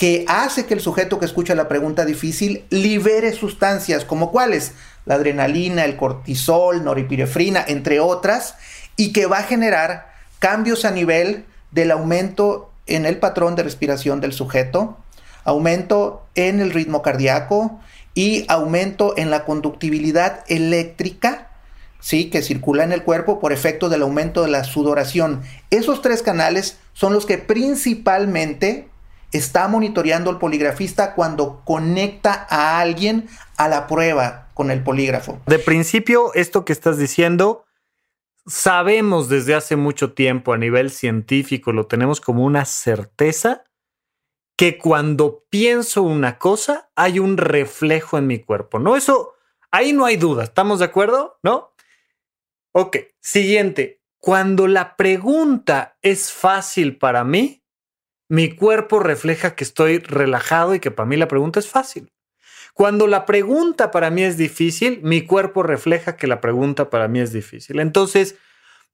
Speaker 3: que hace que el sujeto que escucha la pregunta difícil libere sustancias como cuáles, la adrenalina, el cortisol, noripirefrina, entre otras, y que va a generar cambios a nivel del aumento en el patrón de respiración del sujeto, aumento en el ritmo cardíaco y aumento en la conductibilidad eléctrica, ¿sí? que circula en el cuerpo por efecto del aumento de la sudoración. Esos tres canales son los que principalmente está monitoreando el poligrafista cuando conecta a alguien a la prueba con el polígrafo.
Speaker 2: De principio, esto que estás diciendo, sabemos desde hace mucho tiempo a nivel científico, lo tenemos como una certeza, que cuando pienso una cosa hay un reflejo en mi cuerpo, ¿no? Eso, ahí no hay duda, ¿estamos de acuerdo? ¿No? Ok, siguiente. Cuando la pregunta es fácil para mí, mi cuerpo refleja que estoy relajado y que para mí la pregunta es fácil. Cuando la pregunta para mí es difícil, mi cuerpo refleja que la pregunta para mí es difícil. Entonces,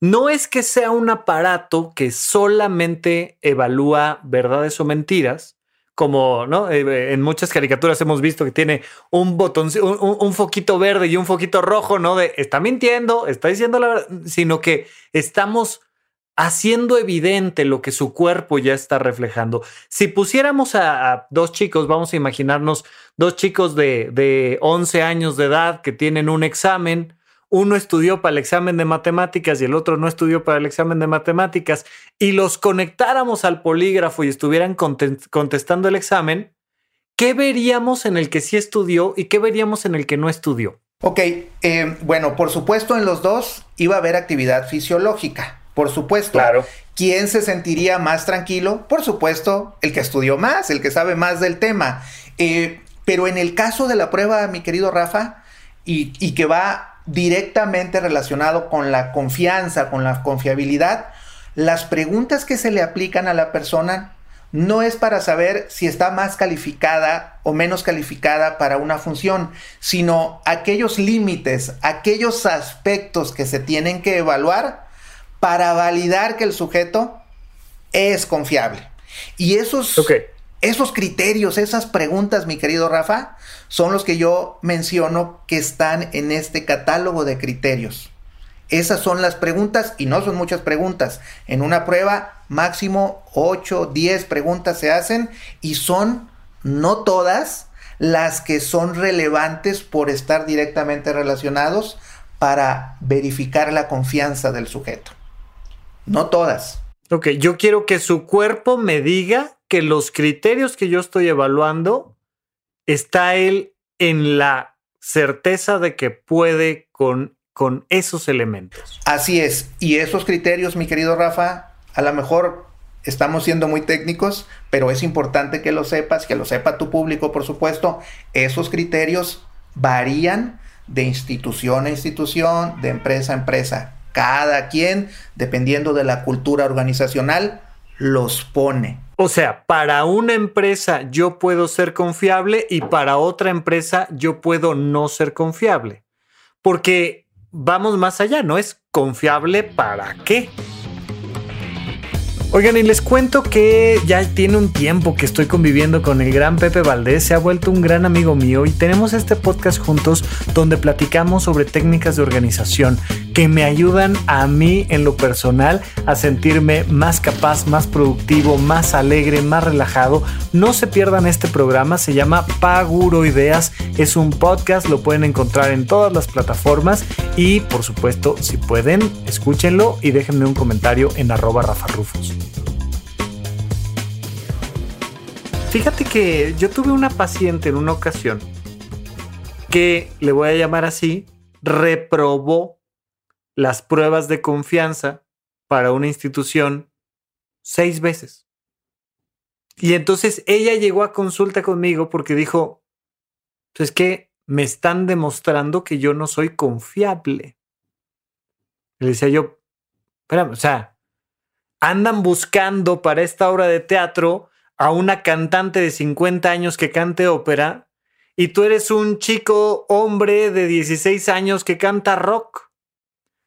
Speaker 2: no es que sea un aparato que solamente evalúa verdades o mentiras, como ¿no? Eh, en muchas caricaturas hemos visto que tiene un botón, un, foquito verde y un foquito rojo, ¿no? De está mintiendo, está diciendo la verdad, sino que estamos haciendo evidente lo que su cuerpo ya está reflejando. Si pusiéramos a, dos chicos, vamos a imaginarnos dos chicos de, de 11 años de edad que tienen un examen, uno estudió para el examen de matemáticas y el otro no estudió para el examen de matemáticas y los conectáramos al polígrafo y estuvieran contestando el examen, ¿qué veríamos en el que sí estudió y qué veríamos en el que no estudió?
Speaker 3: Ok, eh, bueno, por supuesto en los dos iba a haber actividad fisiológica, por supuesto.
Speaker 2: Claro.
Speaker 3: ¿Quién se sentiría más tranquilo? Por supuesto, el que estudió más, el que sabe más del tema. Eh, pero en el caso de la prueba, mi querido Rafa, y, y que va directamente relacionado con la confianza, con la confiabilidad, las preguntas que se le aplican a la persona no es para saber si está más calificada o menos calificada para una función, sino aquellos límites, aquellos aspectos que se tienen que evaluar para validar que el sujeto es confiable. Y esos, esos criterios, esas preguntas, mi querido Rafa, son los que yo menciono que están en este catálogo de criterios. Esas son las preguntas y no son muchas preguntas. En una prueba máximo 8, 10 preguntas se hacen y son no todas las que son relevantes por estar directamente relacionados para verificar la confianza del sujeto. No todas.
Speaker 2: Ok, yo quiero que su cuerpo me diga que los criterios que yo estoy evaluando, está él en la certeza de que puede con, con esos elementos.
Speaker 3: Así es. Y esos criterios, mi querido Rafa, a lo mejor estamos siendo muy técnicos, pero es importante que lo sepas, que lo sepa tu público, por supuesto. Esos criterios varían de institución a institución, de empresa a empresa. Cada quien, dependiendo de la cultura organizacional, los pone.
Speaker 2: O sea, para una empresa yo puedo ser confiable y para otra empresa yo puedo no ser confiable. Porque vamos más allá, ¿no? Es confiable para qué. Oigan, y les cuento que ya tiene un tiempo que estoy conviviendo con el gran Pepe Valdés, se ha vuelto un gran amigo mío y tenemos este podcast juntos donde platicamos sobre técnicas de organización que me ayudan a mí en lo personal a sentirme más capaz, más productivo, más alegre, más relajado. No se pierdan este programa, se llama Paguro Ideas, es un podcast, lo pueden encontrar en todas las plataformas y por supuesto si pueden, escúchenlo y déjenme un comentario en arroba. Fíjate que yo tuve una paciente en una ocasión que, le voy a llamar así, reprobó las pruebas de confianza para una institución seis veces. Y entonces ella llegó a consulta conmigo porque dijo, pues es que me están demostrando que yo no soy confiable. Le decía yo, espérame, o sea, andan buscando para esta obra de teatro a una cantante de 50 años que cante ópera y tú eres un chico hombre de 16 años que canta rock.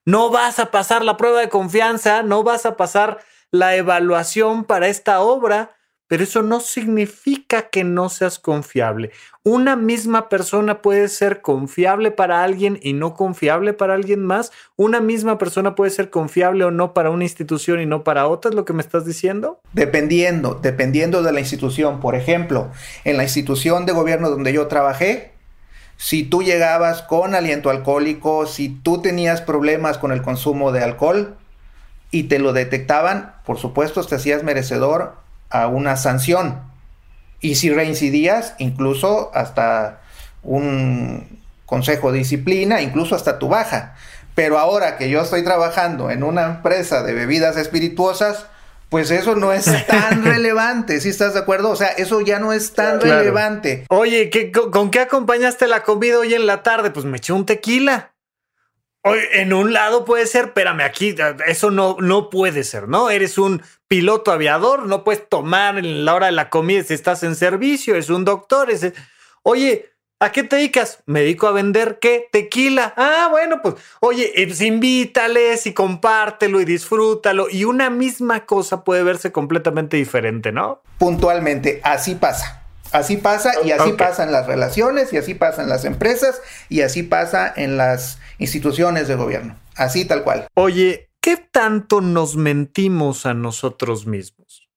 Speaker 2: No vas a pasar la prueba de confianza, no vas a pasar la evaluación para esta obra pero eso no significa que no seas confiable. Una misma persona puede ser confiable para alguien y no confiable para alguien más. Una misma persona puede ser confiable o no para una institución y no para otra, ¿es lo que me estás diciendo?
Speaker 3: Dependiendo, dependiendo de la institución. Por ejemplo, en la institución de gobierno donde yo trabajé, si tú llegabas con aliento alcohólico, si tú tenías problemas con el consumo de alcohol y te lo detectaban, por supuesto te hacías merecedor a una sanción. Y si reincidías, incluso hasta un consejo de disciplina, incluso hasta tu baja. Pero ahora que yo estoy trabajando en una empresa de bebidas espirituosas, pues eso no es tan relevante, ¿sí estás de acuerdo? O sea, eso ya no es tan relevante.
Speaker 2: Oye, ¿qué, con, qué acompañaste la comida hoy en la tarde? Pues me eché un tequila. En un lado puede ser, espérame, aquí eso no, no puede ser, ¿no? Eres un piloto aviador, no puedes tomar en la hora de la comida si estás en servicio, es un doctor. Es... Oye, ¿a qué te dedicas? Me dedico a vender qué? Tequila. Ah, bueno, pues, oye, pues invítales y compártelo y disfrútalo. Y una misma cosa puede verse completamente diferente, ¿no?
Speaker 3: Puntualmente, así pasa. Así pasa y así pasa en las relaciones y así pasa en las empresas y así pasa en las instituciones de gobierno. Así tal cual.
Speaker 2: Oye, ¿qué tanto nos mentimos a nosotros mismos?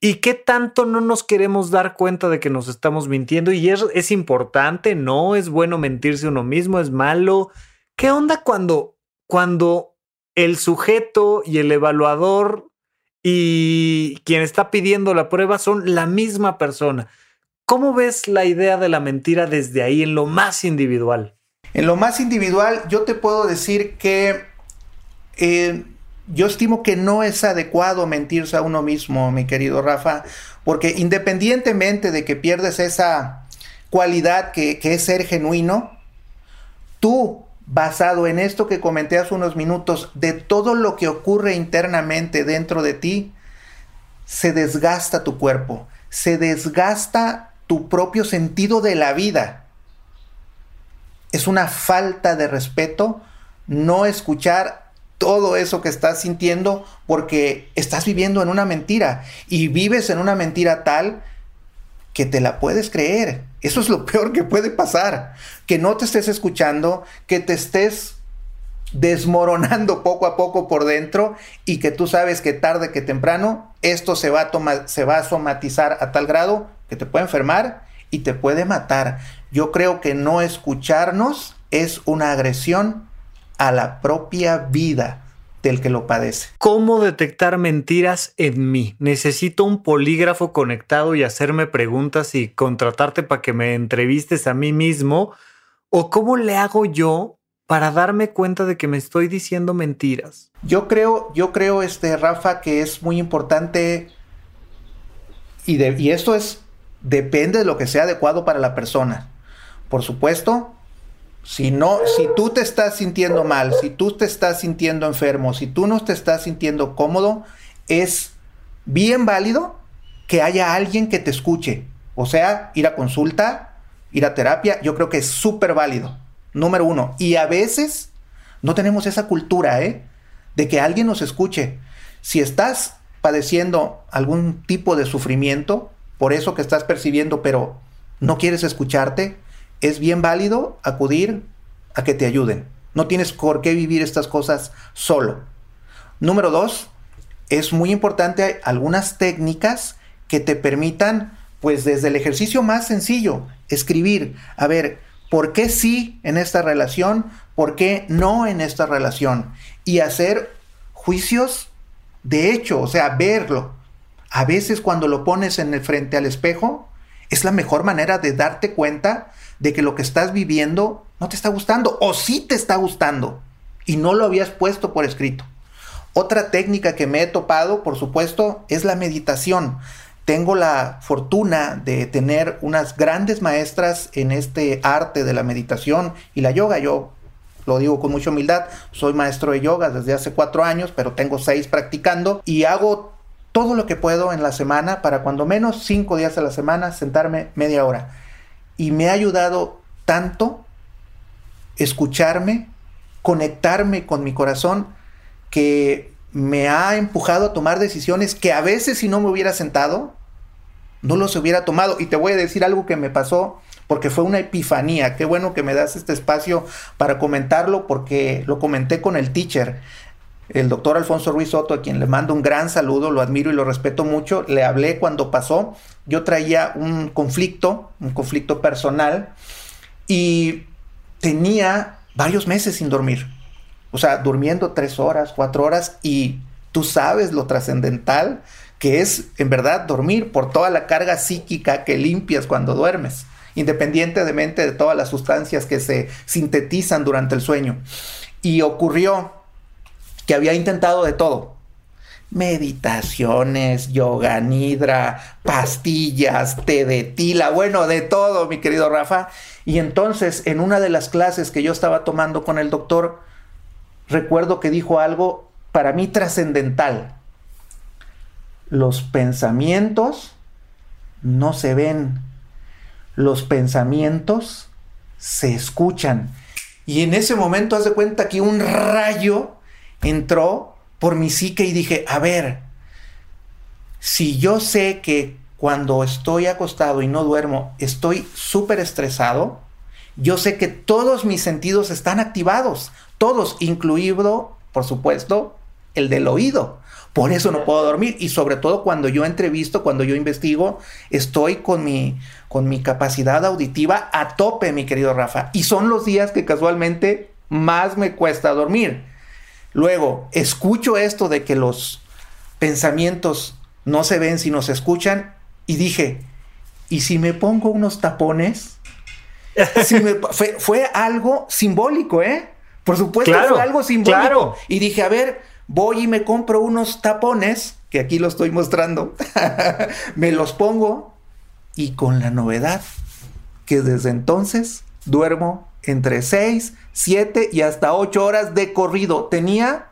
Speaker 2: ¿Y qué tanto no nos queremos dar cuenta de que nos estamos mintiendo? Y es, es importante, no es bueno mentirse uno mismo, es malo. ¿Qué onda cuando, cuando el sujeto y el evaluador y quien está pidiendo la prueba son la misma persona? ¿Cómo ves la idea de la mentira desde ahí, en lo más individual?
Speaker 3: En lo más individual, yo te puedo decir que eh, yo estimo que no es adecuado mentirse a uno mismo, mi querido Rafa, porque independientemente de que pierdes esa cualidad que, que es ser genuino, tú, basado en esto que comenté hace unos minutos, de todo lo que ocurre internamente dentro de ti, se desgasta tu cuerpo, se desgasta tu propio sentido de la vida. Es una falta de respeto no escuchar todo eso que estás sintiendo porque estás viviendo en una mentira y vives en una mentira tal que te la puedes creer. Eso es lo peor que puede pasar, que no te estés escuchando, que te estés desmoronando poco a poco por dentro y que tú sabes que tarde que temprano esto se va a, se va a somatizar a tal grado que te puede enfermar y te puede matar. Yo creo que no escucharnos es una agresión a la propia vida del que lo padece.
Speaker 2: ¿Cómo detectar mentiras en mí? ¿Necesito un polígrafo conectado y hacerme preguntas y contratarte para que me entrevistes a mí mismo? ¿O cómo le hago yo para darme cuenta de que me estoy diciendo mentiras?
Speaker 3: Yo creo, yo creo, este, Rafa, que es muy importante y, y esto es, depende de lo que sea adecuado para la persona. Por supuesto, si no, si tú te estás sintiendo mal, si tú te estás sintiendo enfermo, si tú no te estás sintiendo cómodo, es bien válido que haya alguien que te escuche. O sea, ir a consulta, ir a terapia, yo creo que es súper válido. Número uno. Y a veces no tenemos esa cultura, ¿eh? De que alguien nos escuche. Si estás padeciendo algún tipo de sufrimiento, por eso que estás percibiendo, pero no quieres escucharte, es bien válido acudir a que te ayuden. No tienes por qué vivir estas cosas solo. Número dos, es muy importante algunas técnicas que te permitan, pues desde el ejercicio más sencillo, escribir, a ver, ¿por qué sí en esta relación? ¿Por qué no en esta relación? Y hacer juicios de hecho, o sea, verlo. A veces cuando lo pones en el frente al espejo, es la mejor manera de darte cuenta de que lo que estás viviendo no te está gustando o sí te está gustando y no lo habías puesto por escrito. Otra técnica que me he topado, por supuesto, es la meditación. Tengo la fortuna de tener unas grandes maestras en este arte de la meditación y la yoga. Yo lo digo con mucha humildad, soy maestro de yoga desde hace cuatro años, pero tengo seis practicando y hago todo lo que puedo en la semana para cuando menos cinco días a la semana sentarme media hora y me ha ayudado tanto escucharme, conectarme con mi corazón, que me ha empujado a tomar decisiones que a veces si no me hubiera sentado, no los hubiera tomado. Y te voy a decir algo que me pasó porque fue una epifanía. Qué bueno que me das este espacio para comentarlo porque lo comenté con el teacher, el doctor Alfonso Ruiz Soto, a quien le mando un gran saludo, lo admiro y lo respeto mucho. Le hablé cuando pasó. Yo traía un conflicto, un conflicto personal y tenía varios meses sin dormir. O sea, durmiendo tres horas, cuatro horas y tú sabes lo trascendental que es en verdad dormir por toda la carga psíquica que limpias cuando duermes, independientemente de todas las sustancias que se sintetizan durante el sueño. Y ocurrió que había intentado de todo. Meditaciones, yoga nidra, pastillas, té de tila, bueno, de todo, mi querido Rafa. Y entonces, en una de las clases que yo estaba tomando con el doctor, recuerdo que dijo algo para mí trascendental los pensamientos no se ven, los pensamientos se escuchan. Y en ese momento haz de cuenta que un rayo entró por mi psique y dije, a ver, si yo sé que cuando estoy acostado y no duermo estoy súper estresado, yo sé que todos mis sentidos están activados, todos, incluido, por supuesto, el del oído. Por eso no puedo dormir. Y sobre todo cuando yo entrevisto, cuando yo investigo, estoy con mi, con mi capacidad auditiva a tope, mi querido Rafa. Y son los días que casualmente más me cuesta dormir. Luego, escucho esto de que los pensamientos no se ven sino se escuchan y dije, ¿y si me pongo unos tapones? fue, algo simbólico, ¿eh? Por supuesto, fue algo simbólico. Y dije, a ver, voy y me compro unos tapones, que aquí lo estoy mostrando, me los pongo y con la novedad que desde entonces duermo entre 6, 7 y hasta 8 horas de corrido. Tenía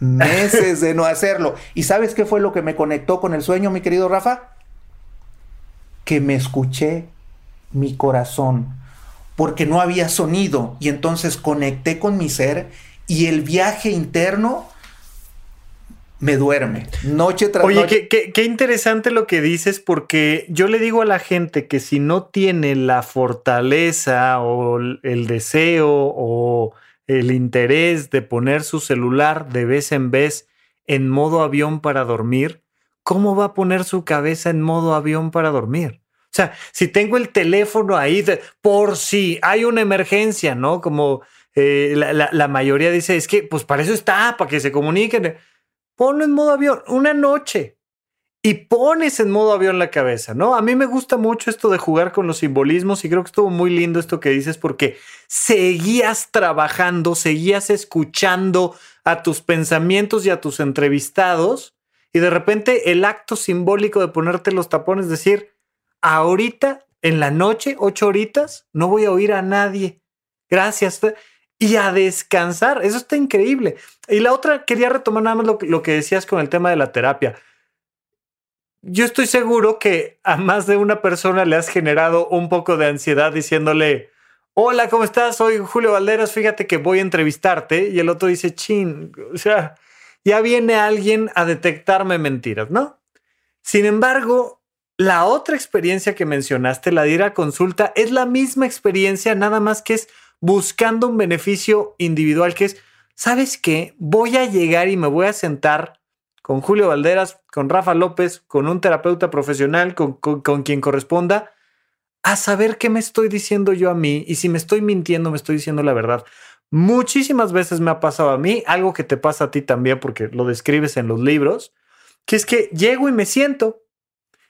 Speaker 3: meses de no hacerlo. ¿Y sabes qué fue lo que me conectó con el sueño, mi querido Rafa? Que me escuché mi corazón, porque no había sonido y entonces conecté con mi ser y el viaje interno me duerme, noche tras
Speaker 2: noche.
Speaker 3: Oye,
Speaker 2: qué, interesante lo que dices, porque yo le digo a la gente que si no tiene la fortaleza o el deseo o el interés de poner su celular de vez en vez en modo avión para dormir, ¿cómo va a poner su cabeza en modo avión para dormir? O sea, si tengo el teléfono ahí por si hay una emergencia, ¿no? Como eh, la, la, mayoría dice, es que pues para eso está, para que se comuniquen ponlo en modo avión una noche y pones en modo avión la cabeza, ¿no? A mí me gusta mucho esto de jugar con los simbolismos y creo que estuvo muy lindo esto que dices porque seguías trabajando, seguías escuchando a tus pensamientos y a tus entrevistados y de repente el acto simbólico de ponerte los tapones, decir, ahorita en la noche, ocho horitas, no voy a oír a nadie. Gracias y a descansar. Eso está increíble. Y la otra, quería retomar nada más lo, lo que decías con el tema de la terapia. Yo estoy seguro que a más de una persona le has generado un poco de ansiedad diciéndole, hola, ¿cómo estás? Soy Julio Valderas, fíjate que voy a entrevistarte. Y el otro dice, chin, o sea, ya viene alguien a detectarme mentiras, ¿no? Sin embargo, la otra experiencia que mencionaste, la de ir a consulta, es la misma experiencia, nada más que es buscando un beneficio individual que es, ¿sabes qué? Voy a llegar y me voy a sentar con Julio Valderas, con Rafa López, con un terapeuta profesional, con, quien corresponda, a saber qué me estoy diciendo yo a mí y si me estoy mintiendo, me estoy diciendo la verdad. Muchísimas veces me ha pasado a mí, algo que te pasa a ti también porque lo describes en los libros, que es que llego y me siento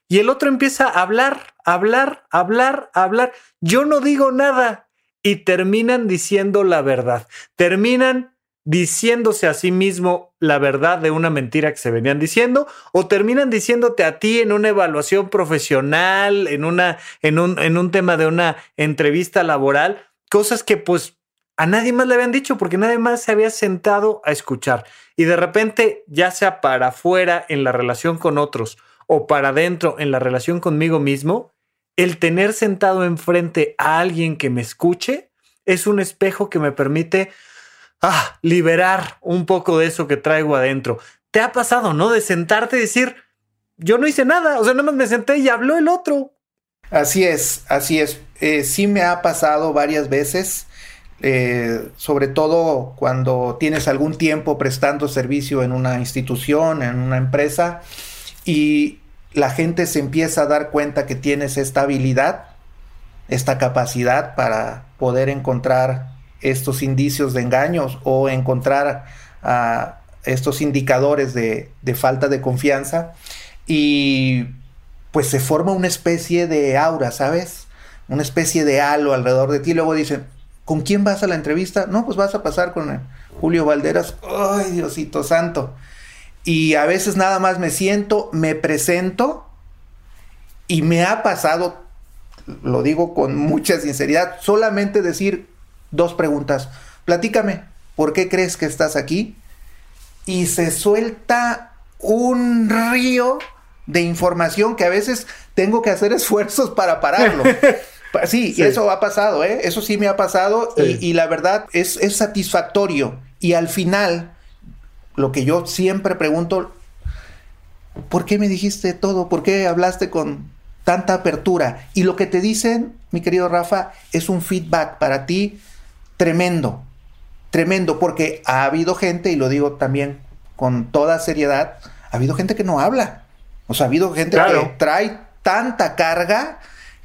Speaker 2: y el otro empieza a hablar, hablar, hablar, hablar. Yo no digo nada y terminan diciendo la verdad. Terminan diciéndose a sí mismo la verdad de una mentira que se venían diciendo o terminan diciéndote a ti en una evaluación profesional, en, una, en, un, en un tema de una entrevista laboral, cosas que pues a nadie más le habían dicho porque nadie más se había sentado a escuchar. Y de repente, ya sea para afuera en la relación con otros o para adentro en la relación conmigo mismo, el tener sentado enfrente a alguien que me escuche es un espejo que me permite ah, liberar un poco de eso que traigo adentro. ¿Te ha pasado, no? De sentarte y decir, yo no hice nada, o sea, nada más me senté y habló el otro.
Speaker 3: Así es, así es. Eh, sí me ha pasado varias veces, eh, sobre todo cuando tienes algún tiempo prestando servicio en una institución, en una empresa, y la gente se empieza a dar cuenta que tienes esta habilidad, esta capacidad para poder encontrar estos indicios de engaños o encontrar estos indicadores de, falta de confianza y pues se forma una especie de aura, ¿sabes? Una especie de halo alrededor de ti. Luego dicen, ¿con quién vas a la entrevista? No, pues vas a pasar con Julio Valderas. ¡Ay, Diosito Santo! Y a veces nada más me siento, me presento y me ha pasado, lo digo con mucha sinceridad, solamente decir dos preguntas. Platícame, ¿por qué crees que estás aquí? y se suelta un río de información que a veces tengo que hacer esfuerzos para pararlo. Sí, y eso ha pasado, ¿eh? Eso sí me ha pasado y, la verdad es, es satisfactorio. Y al final, lo que yo siempre pregunto, ¿por qué me dijiste todo? ¿Por qué hablaste con tanta apertura? Y lo que te dicen, mi querido Rafa, es un feedback para ti tremendo tremendo porque ha habido gente, y lo digo también con toda seriedad, ha habido gente que no habla. O sea, ha habido gente que trae tanta carga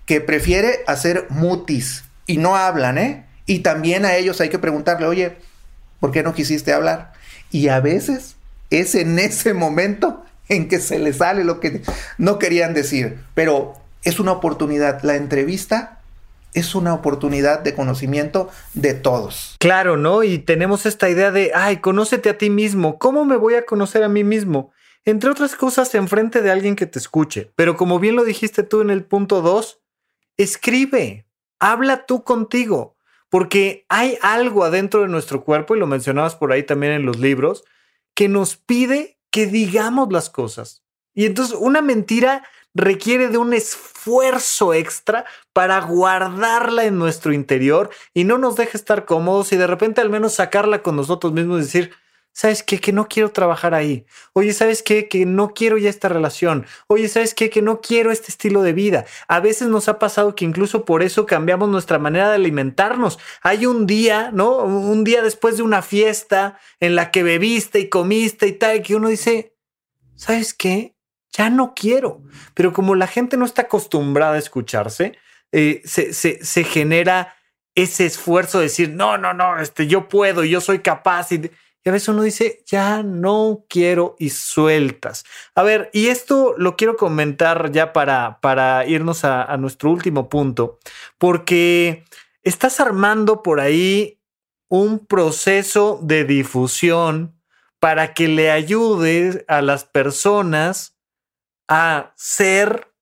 Speaker 3: que prefiere hacer mutis y no hablan, ¿eh? Y también a ellos hay que preguntarle, oye, ¿por qué no quisiste hablar? Y a veces es en ese momento en que se les sale lo que no querían decir. Pero es una oportunidad. La entrevista es una oportunidad de conocimiento de todos.
Speaker 2: Claro, ¿no? Y tenemos esta idea de, ay, conócete a ti mismo. ¿Cómo me voy a conocer a mí mismo? Entre otras cosas, enfrente de alguien que te escuche. Pero como bien lo dijiste tú en el punto 2, escribe, habla tú contigo, porque hay algo adentro de nuestro cuerpo, y lo mencionabas por ahí también en los libros, que nos pide que digamos las cosas. Y entonces una mentira requiere de un esfuerzo extra para guardarla en nuestro interior y no nos deje estar cómodos y de repente al menos sacarla con nosotros mismos y decir, ¿sabes qué? Que no quiero trabajar ahí. Oye, ¿sabes qué? Que no quiero ya esta relación. Oye, ¿sabes qué? Que no quiero este estilo de vida. A veces nos ha pasado que incluso por eso cambiamos nuestra manera de alimentarnos. Hay un día, ¿no? Un día después de una fiesta en la que bebiste y comiste y tal, que uno dice, ¿sabes qué? ya no quiero. Pero como la gente no está acostumbrada a escucharse, eh, se, genera ese esfuerzo de decir, no, no, no, este, yo puedo, yo soy capaz. Y, a veces uno dice, ya no quiero y sueltas. A ver, y esto lo quiero comentar ya para, para irnos a, a nuestro último punto, porque estás armando por ahí un proceso de difusión para que le ayude a las personas a ser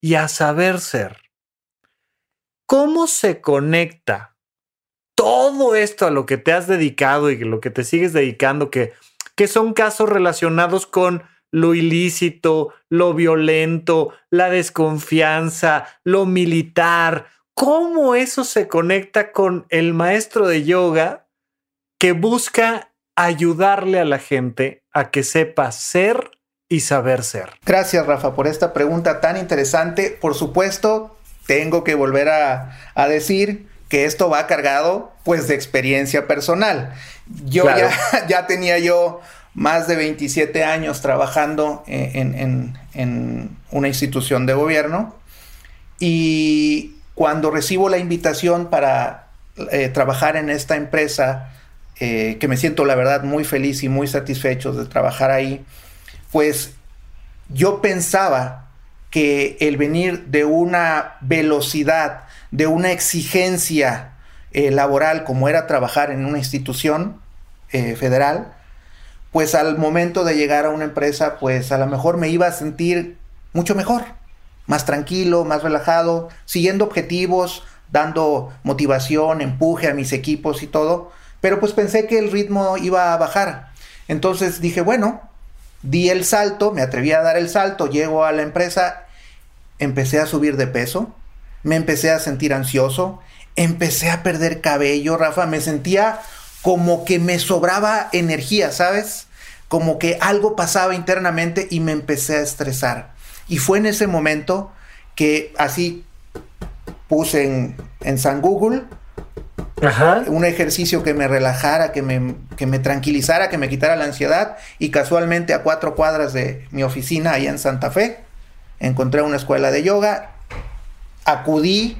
Speaker 2: y a saber ser. ¿Cómo se conecta todo esto a lo que te has dedicado y lo que te sigues dedicando, que, que son casos relacionados con lo ilícito, lo violento, la desconfianza, lo militar? ¿Cómo eso se conecta con el maestro de yoga que busca ayudarle a la gente a que sepa ser y saber ser.
Speaker 3: Gracias, Rafa, por esta pregunta tan interesante. Por supuesto, tengo que volver a, decir que esto va cargado pues de experiencia personal. Yo ya, ya, tenía yo más de 27 años trabajando en, una institución de gobierno y cuando recibo la invitación para eh, trabajar en esta empresa, eh, que me siento la verdad muy feliz y muy satisfecho de trabajar ahí, pues yo pensaba que el venir de una velocidad, de una exigencia eh, laboral como era trabajar en una institución eh, federal, pues al momento de llegar a una empresa, pues a lo mejor me iba a sentir mucho mejor, más tranquilo, más relajado, siguiendo objetivos, dando motivación, empuje a mis equipos y todo, pero pues pensé que el ritmo iba a bajar. Entonces dije, bueno, Di el salto, me atreví a dar el salto, llego a la empresa, empecé a subir de peso, me empecé a sentir ansioso, empecé a perder cabello, Rafa, me sentía como que me sobraba energía, ¿sabes? como que algo pasaba internamente y me empecé a estresar. Y fue en ese momento que así puse en, en San Google un ejercicio que me relajara, que me, que me tranquilizara, que me quitara la ansiedad. Y casualmente a cuatro cuadras de mi oficina, allá en Santa Fe, encontré una escuela de yoga, acudí,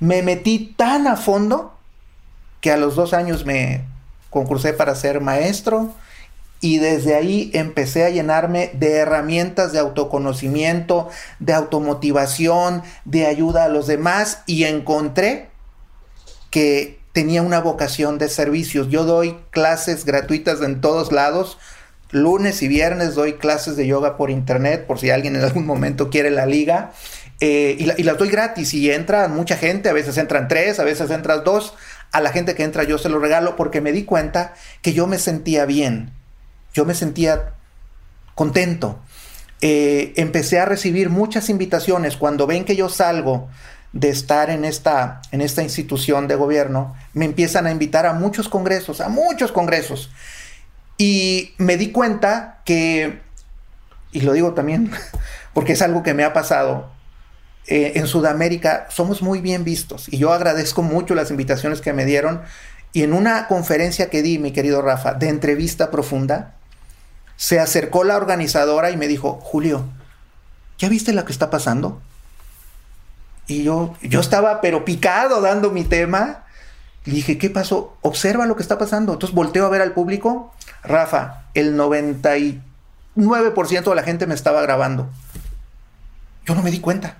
Speaker 3: me metí tan a fondo que a los dos años me concursé para ser maestro y desde ahí empecé a llenarme de herramientas de autoconocimiento, de automotivación, de ayuda a los demás y encontré que tenía una vocación de servicios. Yo doy clases gratuitas en todos lados. Lunes y viernes doy clases de yoga por internet, por si alguien en algún momento quiere la liga. Eh, y, las doy gratis y entra mucha gente, a veces entran tres, a veces entran dos. A la gente que entra yo se lo regalo porque me di cuenta que yo me sentía bien, yo me sentía contento. Eh, empecé a recibir muchas invitaciones cuando ven que yo salgo de estar en esta, en esta institución de gobierno, me empiezan a invitar a muchos congresos, a muchos congresos. Y me di cuenta que, y lo digo también porque es algo que me ha pasado, eh, en Sudamérica somos muy bien vistos y yo agradezco mucho las invitaciones que me dieron. Y en una conferencia que di, mi querido Rafa, de entrevista profunda, se acercó la organizadora y me dijo, Julio, ¿ya viste lo que está pasando? Y yo, yo estaba pero picado dando mi tema. Le dije, ¿qué pasó? Observa lo que está pasando. Entonces volteo a ver al público. Rafa, el 99% de la gente me estaba grabando. Yo no me di cuenta.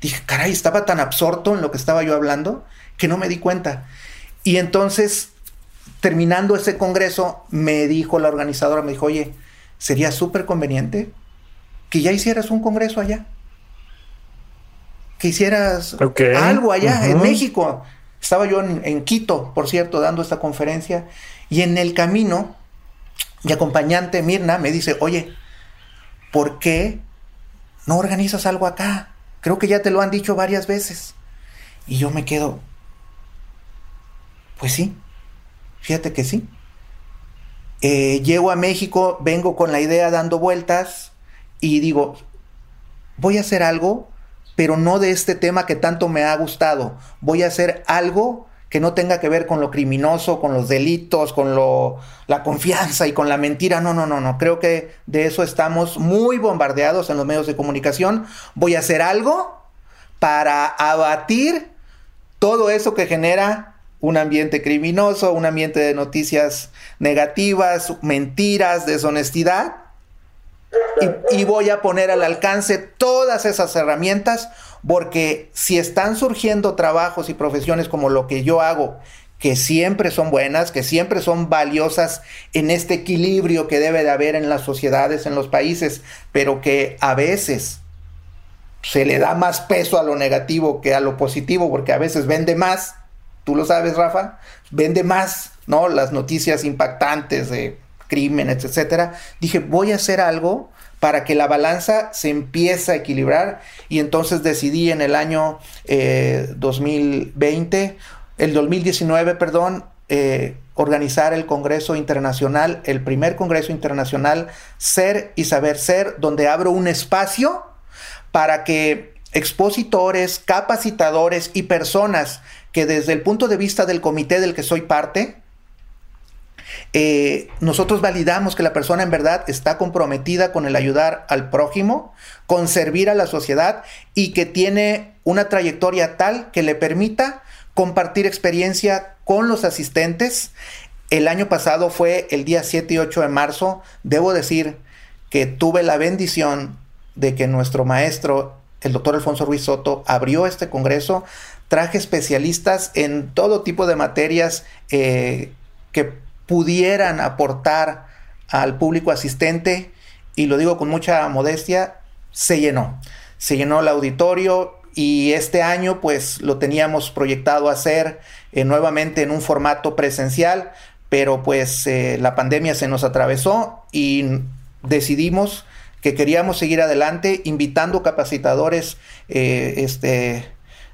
Speaker 3: Dije, caray, estaba tan absorto en lo que estaba yo hablando que no me di cuenta. Y entonces, terminando ese congreso, me dijo la organizadora, me dijo, oye, sería súper conveniente que ya hicieras un congreso allá. Que hicieras algo allá en México. Estaba yo en, en, Quito, por cierto, dando esta conferencia. Y en el camino, mi acompañante Mirna me dice, oye, ¿por qué no organizas algo acá? Creo que ya te lo han dicho varias veces. Y yo me quedo, pues sí, fíjate que sí. Eh, llego a México, vengo con la idea dando vueltas y digo, voy a hacer algo, pero no de este tema que tanto me ha gustado. Voy a hacer algo que no tenga que ver con lo criminoso, con los delitos, con lo, la confianza y con la mentira. No, no, no, no. Creo que de eso estamos muy bombardeados en los medios de comunicación. Voy a hacer algo para abatir todo eso que genera un ambiente criminoso, un ambiente de noticias negativas, mentiras, deshonestidad. Y, y voy a poner al alcance todas esas herramientas porque si están surgiendo trabajos y profesiones como lo que yo hago, que siempre son buenas, que siempre son valiosas en este equilibrio que debe de haber en las sociedades, en los países, pero que a veces se le da más peso a lo negativo que a lo positivo, porque a veces vende más, tú lo sabes, Rafa, vende más, ¿no? Las noticias impactantes de crímenes, etcétera. Dije, voy a hacer algo para que la balanza se empiece a equilibrar. Y entonces decidí en el año 2020, eh, el 2019, perdón, eh, organizar el Congreso Internacional, el primer Congreso Internacional Ser y Saber Ser, donde abro un espacio para que expositores, capacitadores y personas que desde el punto de vista del comité del que soy parte, eh, nosotros validamos que la persona en verdad está comprometida con el ayudar al prójimo, con servir a la sociedad y que tiene una trayectoria tal que le permita compartir experiencia con los asistentes. El año pasado fue el día 7 y 8 de marzo. Debo decir que tuve la bendición de que nuestro maestro, el doctor Alfonso Ruiz Soto, abrió este congreso. Traje especialistas en todo tipo de materias eh, que pudieran aportar al público asistente, y lo digo con mucha modestia, se llenó. Se llenó el auditorio y este año pues lo teníamos proyectado hacer eh, nuevamente en un formato presencial, pero pues eh, la pandemia se nos atravesó y decidimos que queríamos seguir adelante invitando capacitadores eh, este,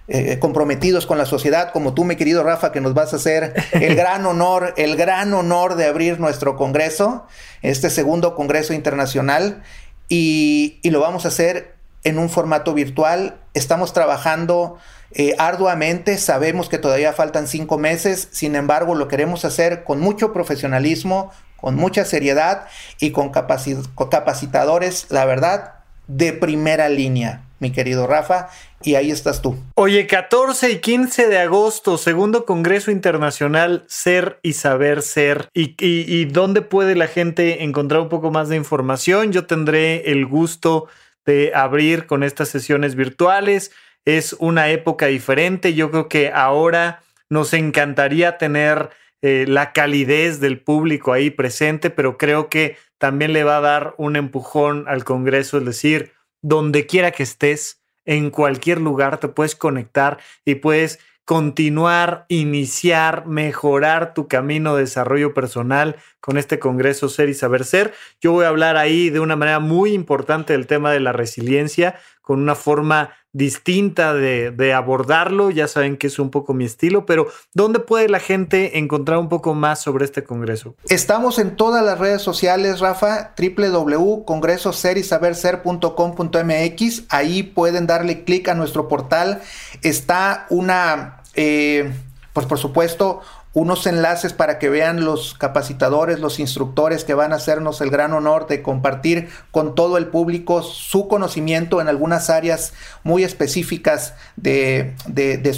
Speaker 3: eh, comprometidos con la sociedad, como tú, mi querido Rafa, que nos vas a hacer el gran honor, el gran honor de abrir nuestro congreso, este segundo congreso internacional, y, lo vamos a hacer en un formato virtual. Estamos trabajando eh, arduamente, sabemos que todavía faltan cinco meses, sin embargo lo queremos hacer con mucho profesionalismo, con mucha seriedad y con capacitadores, la verdad, de primera línea mi querido Rafa, y ahí estás tú.
Speaker 2: Oye, 14 y 15 de agosto, segundo Congreso Internacional Ser y Saber Ser. ¿Y, dónde puede la gente encontrar un poco más de información? Yo tendré el gusto de abrir con estas sesiones virtuales. Es una época diferente. Yo creo que ahora nos encantaría tener eh, la calidez del público ahí presente, pero creo que también le va a dar un empujón al Congreso, es decir, donde quiera que estés, en cualquier lugar te puedes conectar y puedes continuar, iniciar, mejorar tu camino de desarrollo personal con este Congreso Ser y Saber Ser. Yo voy a hablar ahí de una manera muy importante del tema de la resiliencia, con una forma distinta de, abordarlo. Ya saben que es un poco mi estilo, pero ¿dónde puede la gente encontrar un poco más sobre este congreso?
Speaker 3: Estamos en todas las redes sociales, Rafa, www.congresoserisaberser.com.mx. Ahí pueden darle clic a nuestro portal. Está una, eh, pues por supuesto, unos enlaces para que vean los capacitadores, los instructores que van a hacernos el gran honor de compartir con todo el público su conocimiento en algunas áreas muy específicas de,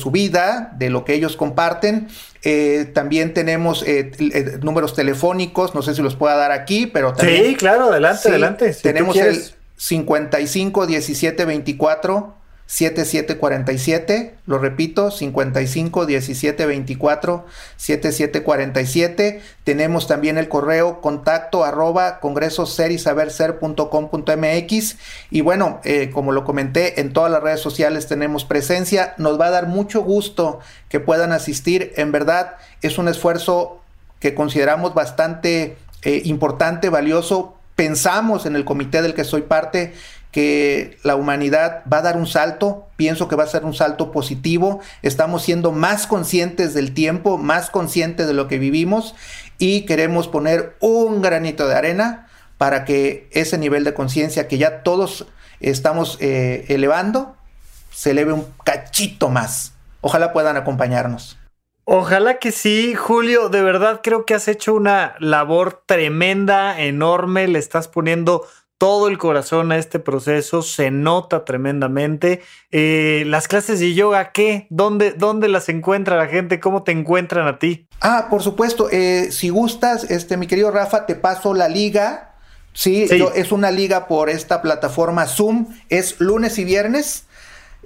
Speaker 3: su vida, de lo que ellos comparten. Eh, también tenemos eh, eh, números telefónicos, no sé si los pueda dar aquí, pero también...
Speaker 2: Sí, claro, adelante, adelante.
Speaker 3: tenemos el 55 17 24 7747, lo repito, 55 17 24 7747. Tenemos también el correo contacto arroba congresoserisaberser.com.mx y bueno, eh, como lo comenté, en todas las redes sociales tenemos presencia. Nos va a dar mucho gusto que puedan asistir. En verdad, es un esfuerzo que consideramos bastante eh, importante, valioso. Pensamos en el comité del que soy parte que la humanidad va a dar un salto, pienso que va a ser un salto positivo, estamos siendo más conscientes del tiempo, más conscientes de lo que vivimos y queremos poner un granito de arena para que ese nivel de conciencia que ya todos estamos eh, elevando se eleve un cachito más. Ojalá puedan acompañarnos.
Speaker 2: Ojalá que sí, Julio. De verdad creo que has hecho una labor tremenda, enorme. Le estás poniendo todo el corazón a este proceso, se nota tremendamente. Eh, las clases de yoga, ¿qué? ¿Dónde, ¿Dónde las encuentra la gente? ¿Cómo te encuentran a ti?
Speaker 3: Ah, por supuesto, eh, si gustas, este, mi querido Rafa, te paso la liga. Sí, es una liga por esta plataforma Zoom, es lunes y viernes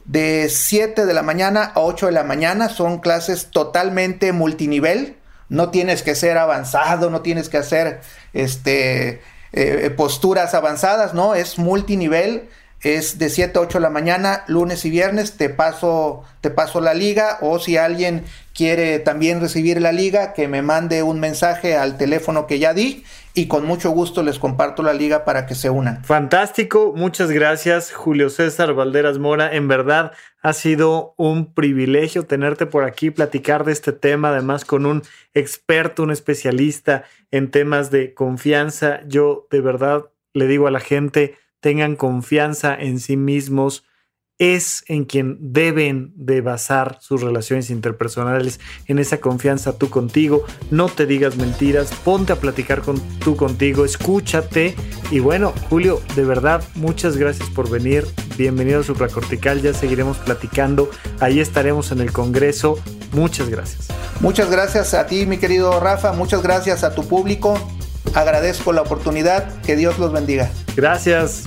Speaker 3: de 7 de la mañana a 8 de la mañana, son clases totalmente multinivel, no tienes que ser avanzado, no tienes que hacer este eh, posturas avanzadas, ¿no? Es multinivel, es de 7 a 8 de la mañana, lunes y viernes, te paso, te paso la liga, o si alguien quiere también recibir la liga, que me mande un mensaje al teléfono que ya di y con mucho gusto les comparto la liga para que se unan.
Speaker 2: Fantástico, muchas gracias Julio César Valderas Mora, en verdad ha sido un privilegio tenerte por aquí, platicar de este tema, además con un experto, un especialista en temas de confianza. Yo de verdad le digo a la gente, tengan confianza en sí mismos, es en quien deben de basar sus relaciones interpersonales, en esa confianza tú contigo, no te digas mentiras, ponte a platicar con tú contigo, escúchate. Y bueno, Julio, de verdad, muchas gracias por venir, bienvenido a Supracortical, ya seguiremos platicando, ahí estaremos en el Congreso, muchas gracias.
Speaker 3: Muchas gracias a ti, mi querido Rafa, muchas gracias a tu público, agradezco la oportunidad, que Dios los bendiga.
Speaker 2: Gracias.